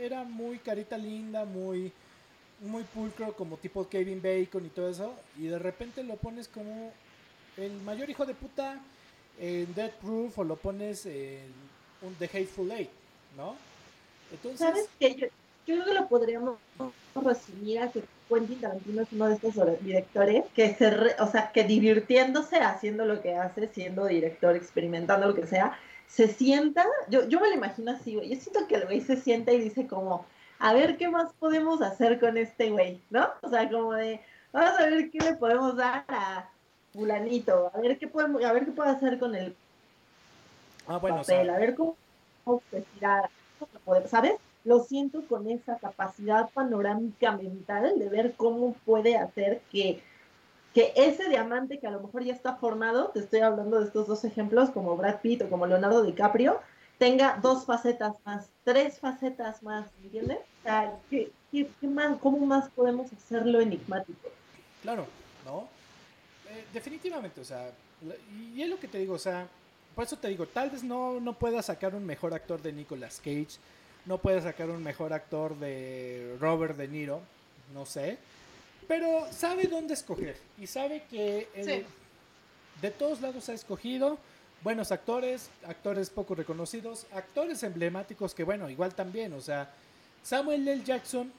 era muy carita linda, muy muy pulcro como tipo Kevin Bacon y todo eso, y de repente lo pones como el mayor hijo de puta en Dead Proof o lo pones en un The Hateful Eight, ¿no? Entonces... ¿Sabes qué? Yo, creo que lo podríamos resumir a que Quentin Tarantino es uno de estos directores que se, o sea, que divirtiéndose haciendo lo que hace, siendo director, experimentando lo que sea, se sienta, yo, yo me lo imagino así, güey, yo siento que el güey se sienta y dice como, a ver qué más podemos hacer con este güey, ¿no? O sea, como de, vamos a ver qué le podemos dar a fulanito, a ver qué podemos, a ver qué puede hacer con el ah, bueno, papel, a ver cómo, cómo tirar, ¿sabes? Lo siento con esa capacidad panorámica mental de ver cómo puede hacer que, que ese diamante que a lo mejor ya está formado, te estoy hablando de estos dos ejemplos como Brad Pitt o como Leonardo DiCaprio, tenga dos facetas más, tres facetas más, ¿entiendes? O sea, ¿qué, más, ¿cómo más podemos hacerlo enigmático? Claro, ¿no? Eh, definitivamente, o sea, y es lo que te digo, o sea, por eso te digo, tal vez no, no pueda sacar un mejor actor de Nicolas Cage, no pueda sacar un mejor actor de Robert De Niro, no sé, pero sabe dónde escoger y sabe que de todos lados ha escogido buenos actores, actores poco reconocidos, actores emblemáticos que bueno, igual también, o sea, Samuel L. Jackson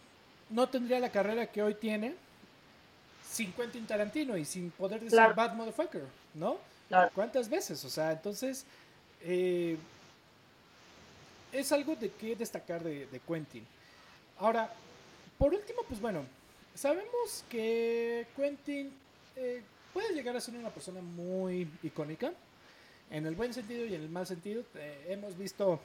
no tendría la carrera que hoy tiene sin Quentin Tarantino y sin poder decir Bad Motherfucker, ¿no? ¿Cuántas veces? O sea, entonces eh, es algo de que destacar de, Quentin. Ahora, por último, pues bueno, sabemos que Quentin eh, puede llegar a ser una persona muy icónica en el buen sentido y en el mal sentido. Eh, hemos visto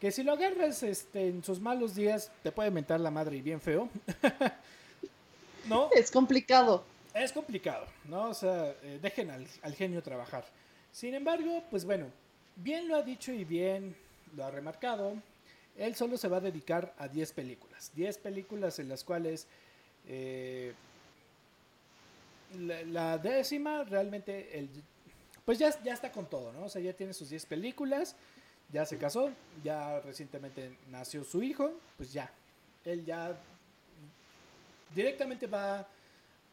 que si lo agarras este, en sus malos días, te puede mentar la madre y bien feo. [LAUGHS] ¿No? Es complicado. Es complicado, ¿no? O sea, eh, dejen al, genio trabajar. Sin embargo, pues bueno, bien lo ha dicho y bien lo ha remarcado. Él solo se va a dedicar a 10 películas. 10 películas en las cuales eh, la, la, décima realmente el, pues ya, ya está con todo, ¿no? O sea, ya tiene sus 10 películas, ya se casó, ya recientemente nació su hijo, pues ya, él ya directamente va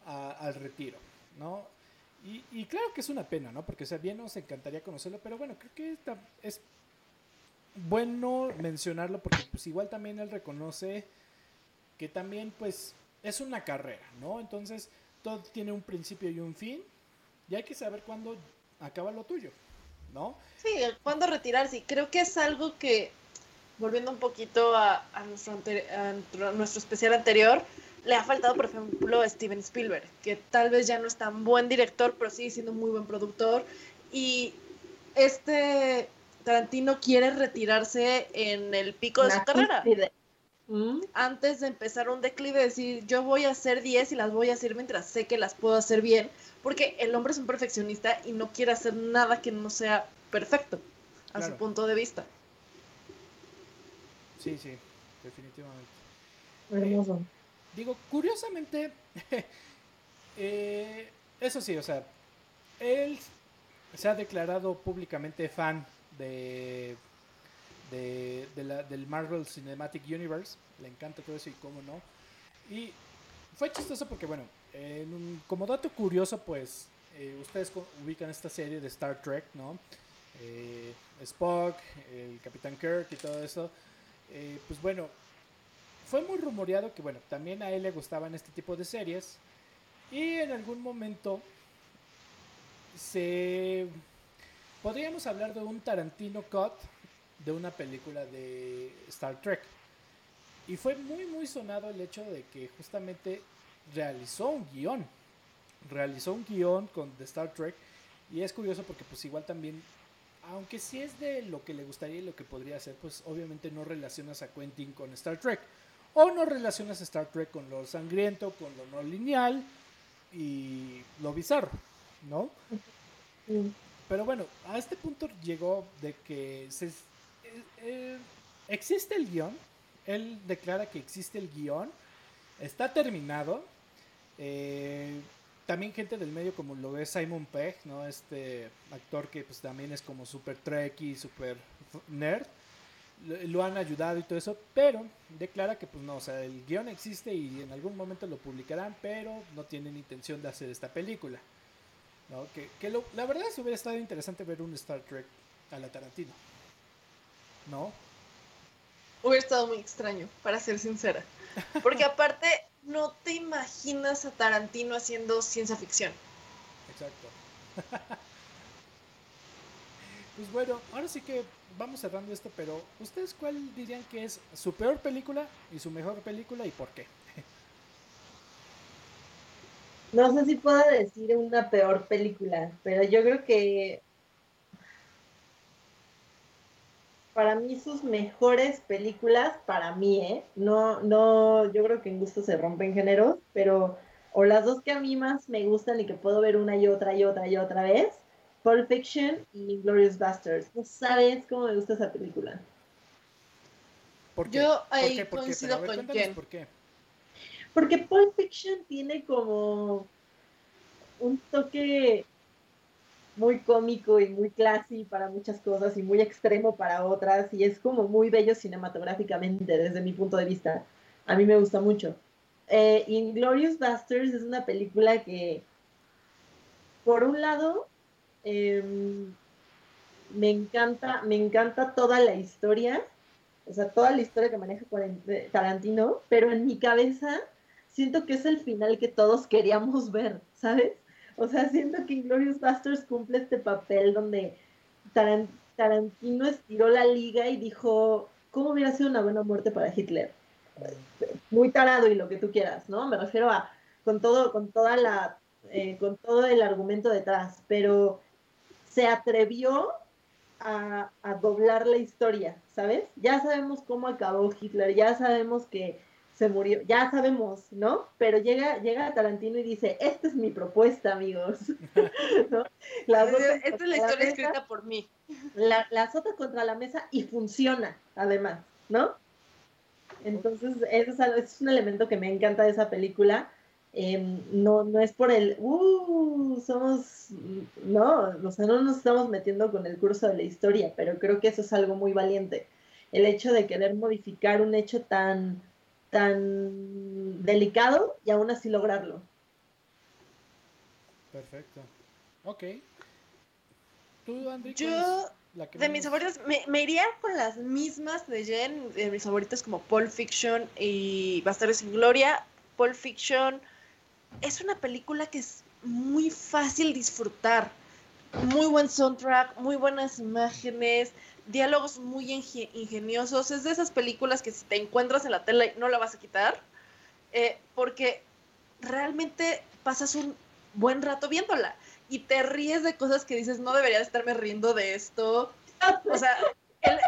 al retiro, ¿no? Y, claro que es una pena, ¿no? Porque, o sea, bien nos encantaría conocerlo, pero bueno, creo que es bueno mencionarlo porque pues igual también él reconoce que también pues es una carrera, ¿no? Entonces todo tiene un principio y un fin y hay que saber cuándo acaba lo tuyo, ¿no? Sí, cuándo retirarse. Y creo que es algo que, volviendo un poquito a, nuestro, a nuestro especial anterior, le ha faltado, por ejemplo, a Steven Spielberg, que tal vez ya no es tan buen director, pero sigue siendo muy buen productor. Y este Tarantino quiere retirarse en el pico de su carrera. ¿Mm? Antes de empezar un declive, decir, yo voy a hacer 10 y las voy a hacer mientras sé que las puedo hacer bien, porque el hombre es un perfeccionista y no quiere hacer nada que no sea perfecto a su punto de vista. Sí, sí, definitivamente. Hermoso. digo, curiosamente, [LAUGHS] eh, eso sí, o sea, él se ha declarado públicamente fan de, de, la, del Marvel Cinematic Universe. Le encanta todo eso y cómo no. Y fue chistoso porque, bueno, como dato curioso, pues eh, ustedes ubican esta serie de Star Trek, ¿no? Eh, Spock, el Capitán Kirk y todo eso. Eh, pues bueno, fue muy rumoreado que, bueno, también a él le gustaban este tipo de series. Y en algún momento se podríamos hablar de un Tarantino cut de una película de Star Trek. Y fue muy muy sonado el hecho de que justamente realizó un guion. Realizó un guion con de Star Trek. Y es curioso porque pues igual también, aunque sí es de lo que le gustaría y lo que podría hacer, pues obviamente no relacionas a Quentin con Star Trek. O no relacionas a Star Trek con lo sangriento, con lo no lineal y lo bizarro, ¿no? Pero bueno, a este punto llegó de que se, eh, existe el guion, él declara que existe el guion, está terminado. Eh, también gente del medio como lo es Simon Pegg, ¿no? Este actor que pues también es como super y super nerd. Lo, han ayudado y todo eso, pero declara que pues no, o sea, el guion existe y en algún momento lo publicarán, pero no tienen intención de hacer esta película. que la verdad se hubiera estado interesante ver un Star Trek a la Tarantino. ¿No? Hubiera estado muy extraño, para ser sincera. Porque [LAUGHS] aparte, no te imaginas a Tarantino haciendo ciencia ficción. Exacto. [LAUGHS] pues bueno, ahora sí que vamos cerrando esto, pero ¿ustedes cuál dirían que es su peor película y su mejor película y por qué? No sé si puedo decir una peor película, pero yo creo que para mí sus mejores películas, para mí, ¿eh? No, no, yo creo que en gusto se rompen géneros, pero o las dos que a mí más me gustan y que puedo ver una y otra y otra y otra vez, Pulp Fiction y Glorious Bastards. No sabes cómo me gusta esa película. Yo ahí coincido con Jen. ¿Por qué? Porque Pulp Fiction tiene como un toque muy cómico y muy classy para muchas cosas y muy extremo para otras y es como muy bello cinematográficamente desde mi punto de vista. A mí me gusta mucho. Eh, Inglorious Bastards es una película que, por un lado, em, me encanta, me encanta toda la historia, o sea, toda la historia que maneja Tarantino, pero en mi cabeza siento que es el final que todos queríamos ver, ¿sabes? O sea, siento que Glorious Bastards cumple este papel donde Tarantino estiró la liga y dijo, ¿cómo hubiera sido una buena muerte para Hitler? Muy tarado y lo que tú quieras, ¿no? Me refiero a con todo, con toda la, eh, con todo el argumento detrás, pero se atrevió a doblar la historia, ¿sabes? Ya sabemos cómo acabó Hitler, ya sabemos que se murió, ya sabemos, ¿no? Pero llega, llega Tarantino y dice, esta es mi propuesta, amigos. [LAUGHS] esta es la historia escrita por mí. La, la azota contra la mesa y funciona, además, ¿no? Entonces, eso es, un elemento que me encanta de esa película. Em, no, no es por el, uh, somos, no, o sea, no nos estamos metiendo con el curso de la historia, pero creo que eso es algo muy valiente. El hecho de querer modificar un hecho tan, tan delicado y aún así lograrlo. Perfecto. Ok. ¿Tú, Yo... La que De mis favoritas, me, me iría con las mismas de Jen, de mis favoritas como Pulp Fiction y Bastardos sin Gloria. Pulp Fiction es una película que es muy fácil disfrutar. Muy buen soundtrack, muy buenas imágenes, diálogos muy inge- ingeniosos. Es de esas películas que si te encuentras en la tele no la vas a quitar, eh, porque realmente pasas un buen rato viéndola y te ríes de cosas que dices, no debería de estarme riendo de esto. O sea, el-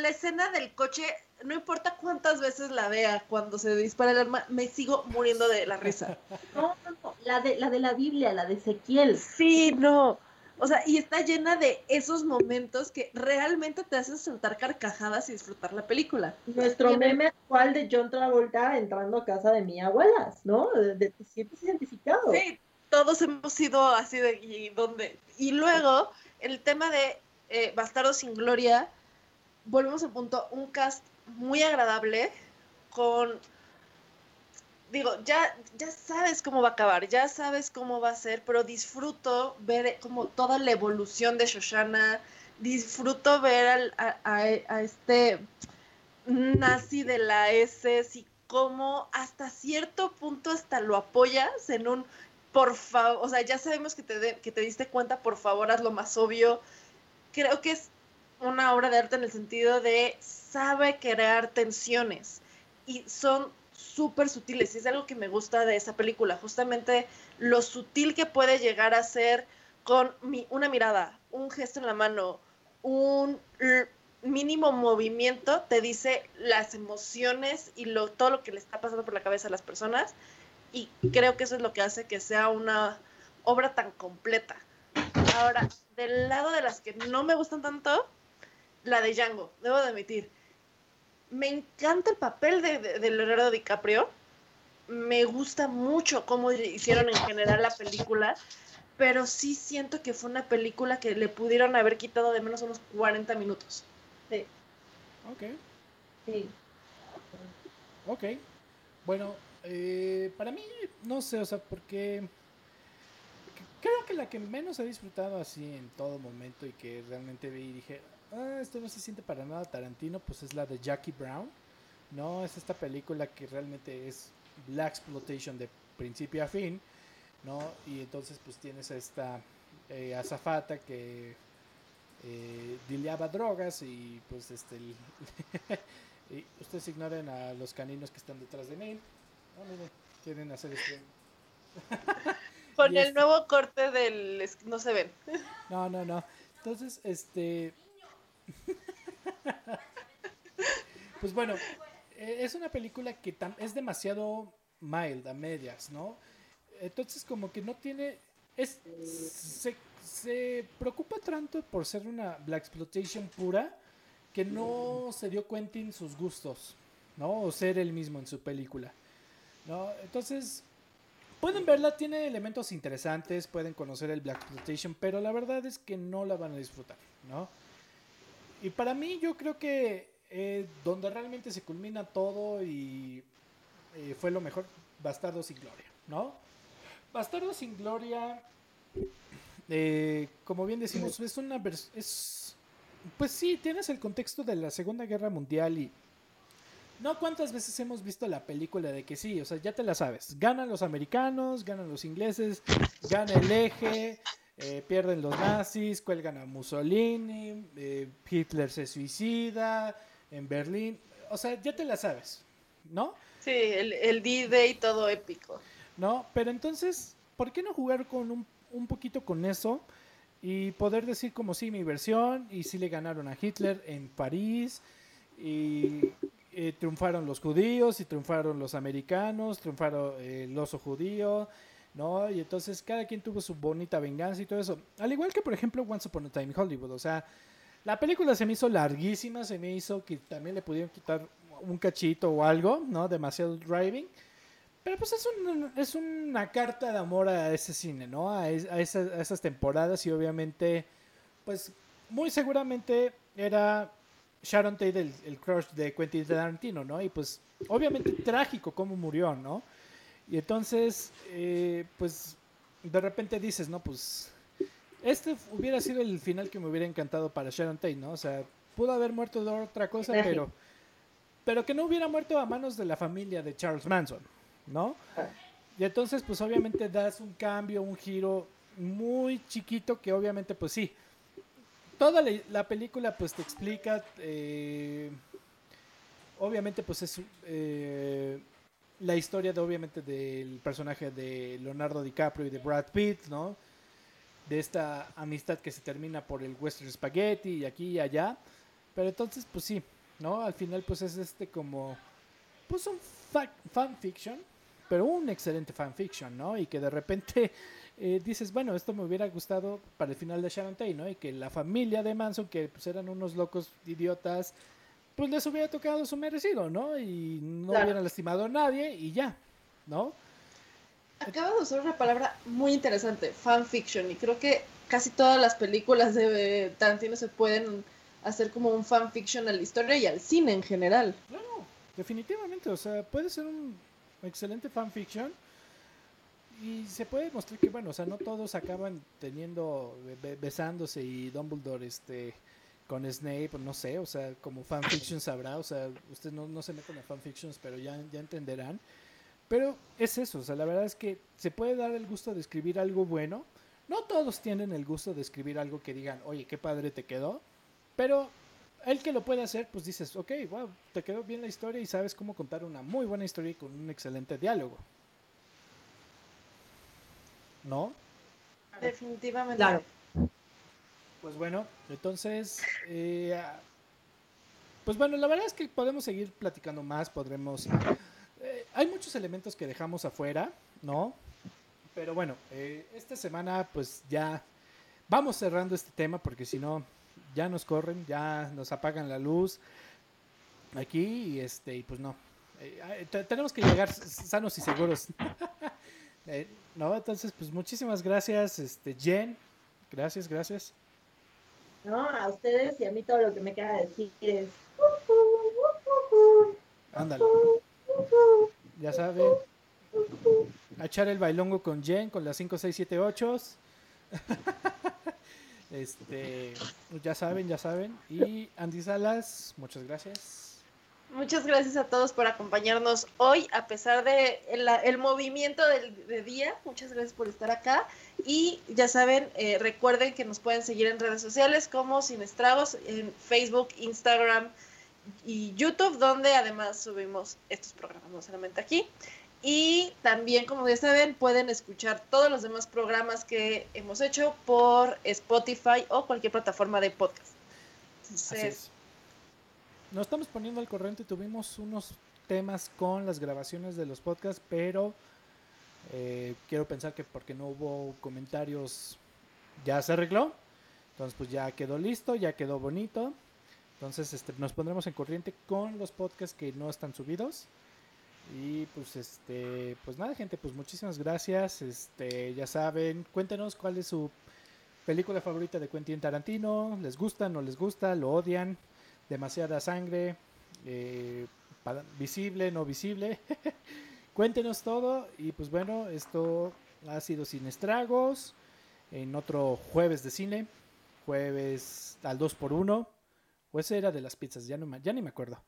la escena del coche, no importa cuántas veces la vea cuando se dispara el arma, me sigo muriendo de la risa. No, no, no, la de, la de la Biblia, la de Ezequiel. Sí, no. O sea, y está llena de esos momentos que realmente te hacen soltar carcajadas y disfrutar la película. Nuestro meme actual de John Travolta entrando a casa de mi abuelas, ¿no? De, de- te sientes identificado. Sí, todos hemos sido así de ¿y dónde? Y luego, el tema de eh, Bastardo sin Gloria, volvemos al punto, un cast muy agradable con digo, ya, ya sabes cómo va a acabar, ya sabes cómo va a ser, pero disfruto ver como toda la evolución de Shoshana, disfruto ver al- a, a- a este nazi de la S, y cómo hasta cierto punto hasta lo apoyas en un, por favor, o sea, ya sabemos que te, de- que te diste cuenta, por favor, haz lo más obvio. Creo que es una obra de arte en el sentido de sabe crear tensiones y son súper sutiles y es algo que me gusta de esa película, justamente lo sutil que puede llegar a ser con una mirada, un gesto en la mano, un mínimo movimiento te dice las emociones y lo, todo lo que le está pasando por la cabeza a las personas y creo que eso es lo que hace que sea una obra tan completa. Ahora, del lado de las que no me gustan tanto, la de Django, debo de admitir. Me encanta el papel de, de, de Leonardo DiCaprio. Me gusta mucho cómo hicieron en general la película, pero sí siento que fue una película que le pudieron haber quitado de menos unos 40 minutos. Ok, Sí. ok. Bueno, eh, para mí, no sé, o sea, porque creo que la que menos he disfrutado así en todo momento y que realmente vi y dije, ah, esto no se siente para nada Tarantino, pues es la de Jackie Brown. No, es esta película que realmente es Black Exploitation de principio a fin, ¿no? Y entonces pues tienes a esta eh, azafata que eh, dileaba drogas y pues este... el- [LAUGHS] y ustedes ignoren a los caninos que están detrás de mí. No, quieren hacer esto. Con el nuevo corte del... No se ven. No, no, no. Entonces, este. [LAUGHS] pues bueno, eh, es una película que es demasiado mild, a medias, ¿no? Entonces, como que no tiene. Se, se preocupa tanto por ser una Black Exploitation pura que no se dio cuenta en sus gustos, ¿no? O ser él mismo en su película, ¿no? Entonces, Pueden verla, tiene elementos interesantes, pueden conocer el Black Exploitation, pero la verdad es que no la van a disfrutar, ¿no? Y para mí yo creo que eh, donde realmente se culmina todo y eh, fue lo mejor, Bastardo sin Gloria, ¿no? Bastardo sin Gloria, eh, como bien decimos, es una es pues sí, tienes el contexto de la Segunda Guerra Mundial y no cuántas veces hemos visto la película de que sí, o sea, ya te la sabes. Ganan los americanos, ganan los ingleses, gana el eje, eh, pierden los nazis, cuelgan a Mussolini, eh, Hitler se suicida en Berlín. O sea, ya te la sabes, ¿no? Sí, el, el D-Day todo épico. ¿No? Pero entonces, ¿por qué no jugar con un, un poquito con eso? Y poder decir como sí, mi versión, y sí le ganaron a Hitler en París, y eh, triunfaron los judíos, y triunfaron los americanos, triunfaron eh, el oso judío, ¿no? Y entonces cada quien tuvo su bonita venganza y todo eso. Al igual que, por ejemplo, Once Upon a Time in Hollywood, o sea, la película se me hizo larguísima, se me hizo que también le pudieron quitar un cachito o algo, ¿no? Demasiado driving. Pero pues es, un- es una carta de amor a ese cine, ¿no? A, es- a esas, temporadas y obviamente, pues muy seguramente era Sharon Tate el crush de Quentin Tarantino, ¿no? Y pues obviamente trágico cómo murió, ¿no? Y entonces, eh, pues de repente dices, no, pues este hubiera sido el final que me hubiera encantado para Sharon Tate, ¿no? O sea, pudo haber muerto de otra cosa, pero, pero que no hubiera muerto a manos de la familia de Charles Manson, ¿no? Y entonces, pues obviamente das un cambio, un giro muy chiquito que obviamente, pues sí, toda la, la película pues te explica, eh, obviamente pues es eh, la historia de obviamente del personaje de Leonardo DiCaprio y de Brad Pitt, ¿no? De esta amistad que se termina por el western spaghetti y aquí y allá. Pero entonces, pues sí, ¿no? Al final pues es este como, pues un fa- fanfiction, pero un excelente fanfiction, ¿no? Y que de repente [LAUGHS] eh, dices, bueno, esto me hubiera gustado para el final de Sharon Tate, ¿no? Y que la familia de Manson, que pues eran unos locos idiotas, pues les hubiera tocado su merecido, ¿no? Y no Claro. hubieran lastimado a nadie y ya, ¿no? Acabas de usar una palabra muy interesante, fanfiction, y creo que casi todas las películas de Tarantino se pueden hacer como un fanfiction a la historia y al cine en general. Claro, definitivamente, o sea, puede ser un excelente fanfiction y se puede mostrar que, bueno, o sea, no todos acaban teniendo, be- besándose y Dumbledore, este, con Snape, no sé, o sea, como fanfictions habrá, o sea, ustedes no, no se meten a fanfictions, pero ya, ya entenderán. Pero es eso, o sea, la verdad es que se puede dar el gusto de escribir algo bueno. No todos tienen el gusto de escribir algo que digan, oye, qué padre te quedó. Pero el que lo puede hacer, pues dices, ok, wow, te quedó bien la historia y sabes cómo contar una muy buena historia y con un excelente diálogo. ¿No? Definitivamente. Claro. Pues bueno, entonces, eh, ah, pues bueno, la verdad es que podemos seguir platicando más, podremos... eh, hay muchos elementos que dejamos afuera, ¿no? Pero bueno, eh, esta semana pues ya vamos cerrando este tema porque si no, ya nos corren, ya nos apagan la luz aquí y este, y pues no. Eh, te- tenemos que llegar sanos y seguros. [LAUGHS] Eh, no, entonces pues muchísimas gracias, este, Jen. Gracias, gracias. ¿No? A ustedes y a mí todo lo que me queda decir es... Ándale. Ya saben. A echar el bailongo con Jen, con las 5, 6, 7, 8. Este, ya saben, ya saben. Y Andy Salas, muchas gracias. Muchas gracias a todos por acompañarnos hoy, a pesar de el, el movimiento del de día. Muchas gracias por estar acá. Y ya saben, eh, recuerden que nos pueden seguir en redes sociales como Sin Estragos, en Facebook, Instagram y YouTube, donde además subimos estos programas, no solamente aquí. Y también, como ya saben, pueden escuchar todos los demás programas que hemos hecho por Spotify o cualquier plataforma de podcast. Entonces, es. Nos estamos poniendo al corriente. Tuvimos unos temas con las grabaciones de los podcasts, pero eh, quiero pensar que porque no hubo comentarios ya se arregló. Entonces, pues ya quedó listo, ya quedó bonito. Entonces, este, nos pondremos en corriente con los podcasts que no están subidos. Y pues este, pues nada, gente, pues muchísimas gracias. Este, ya saben, cuéntenos cuál es su película favorita de Quentin Tarantino. ¿Les gusta, no les gusta, lo odian? Demasiada sangre, eh, visible, no visible. [LAUGHS] Cuéntenos todo y pues bueno, esto ha sido Sin Estragos en otro jueves de cine, jueves al 2 por 1 o ese era de las pizzas, ya, no, ya ni me acuerdo.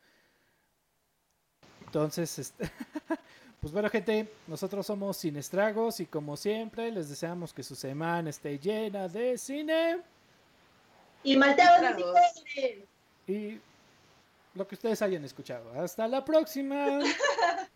Entonces, este, [LAUGHS] pues bueno gente, nosotros somos Sin Estragos y como siempre les deseamos que su semana esté llena de cine Y malteados de. Y lo que ustedes hayan escuchado. Hasta la próxima. [LAUGHS]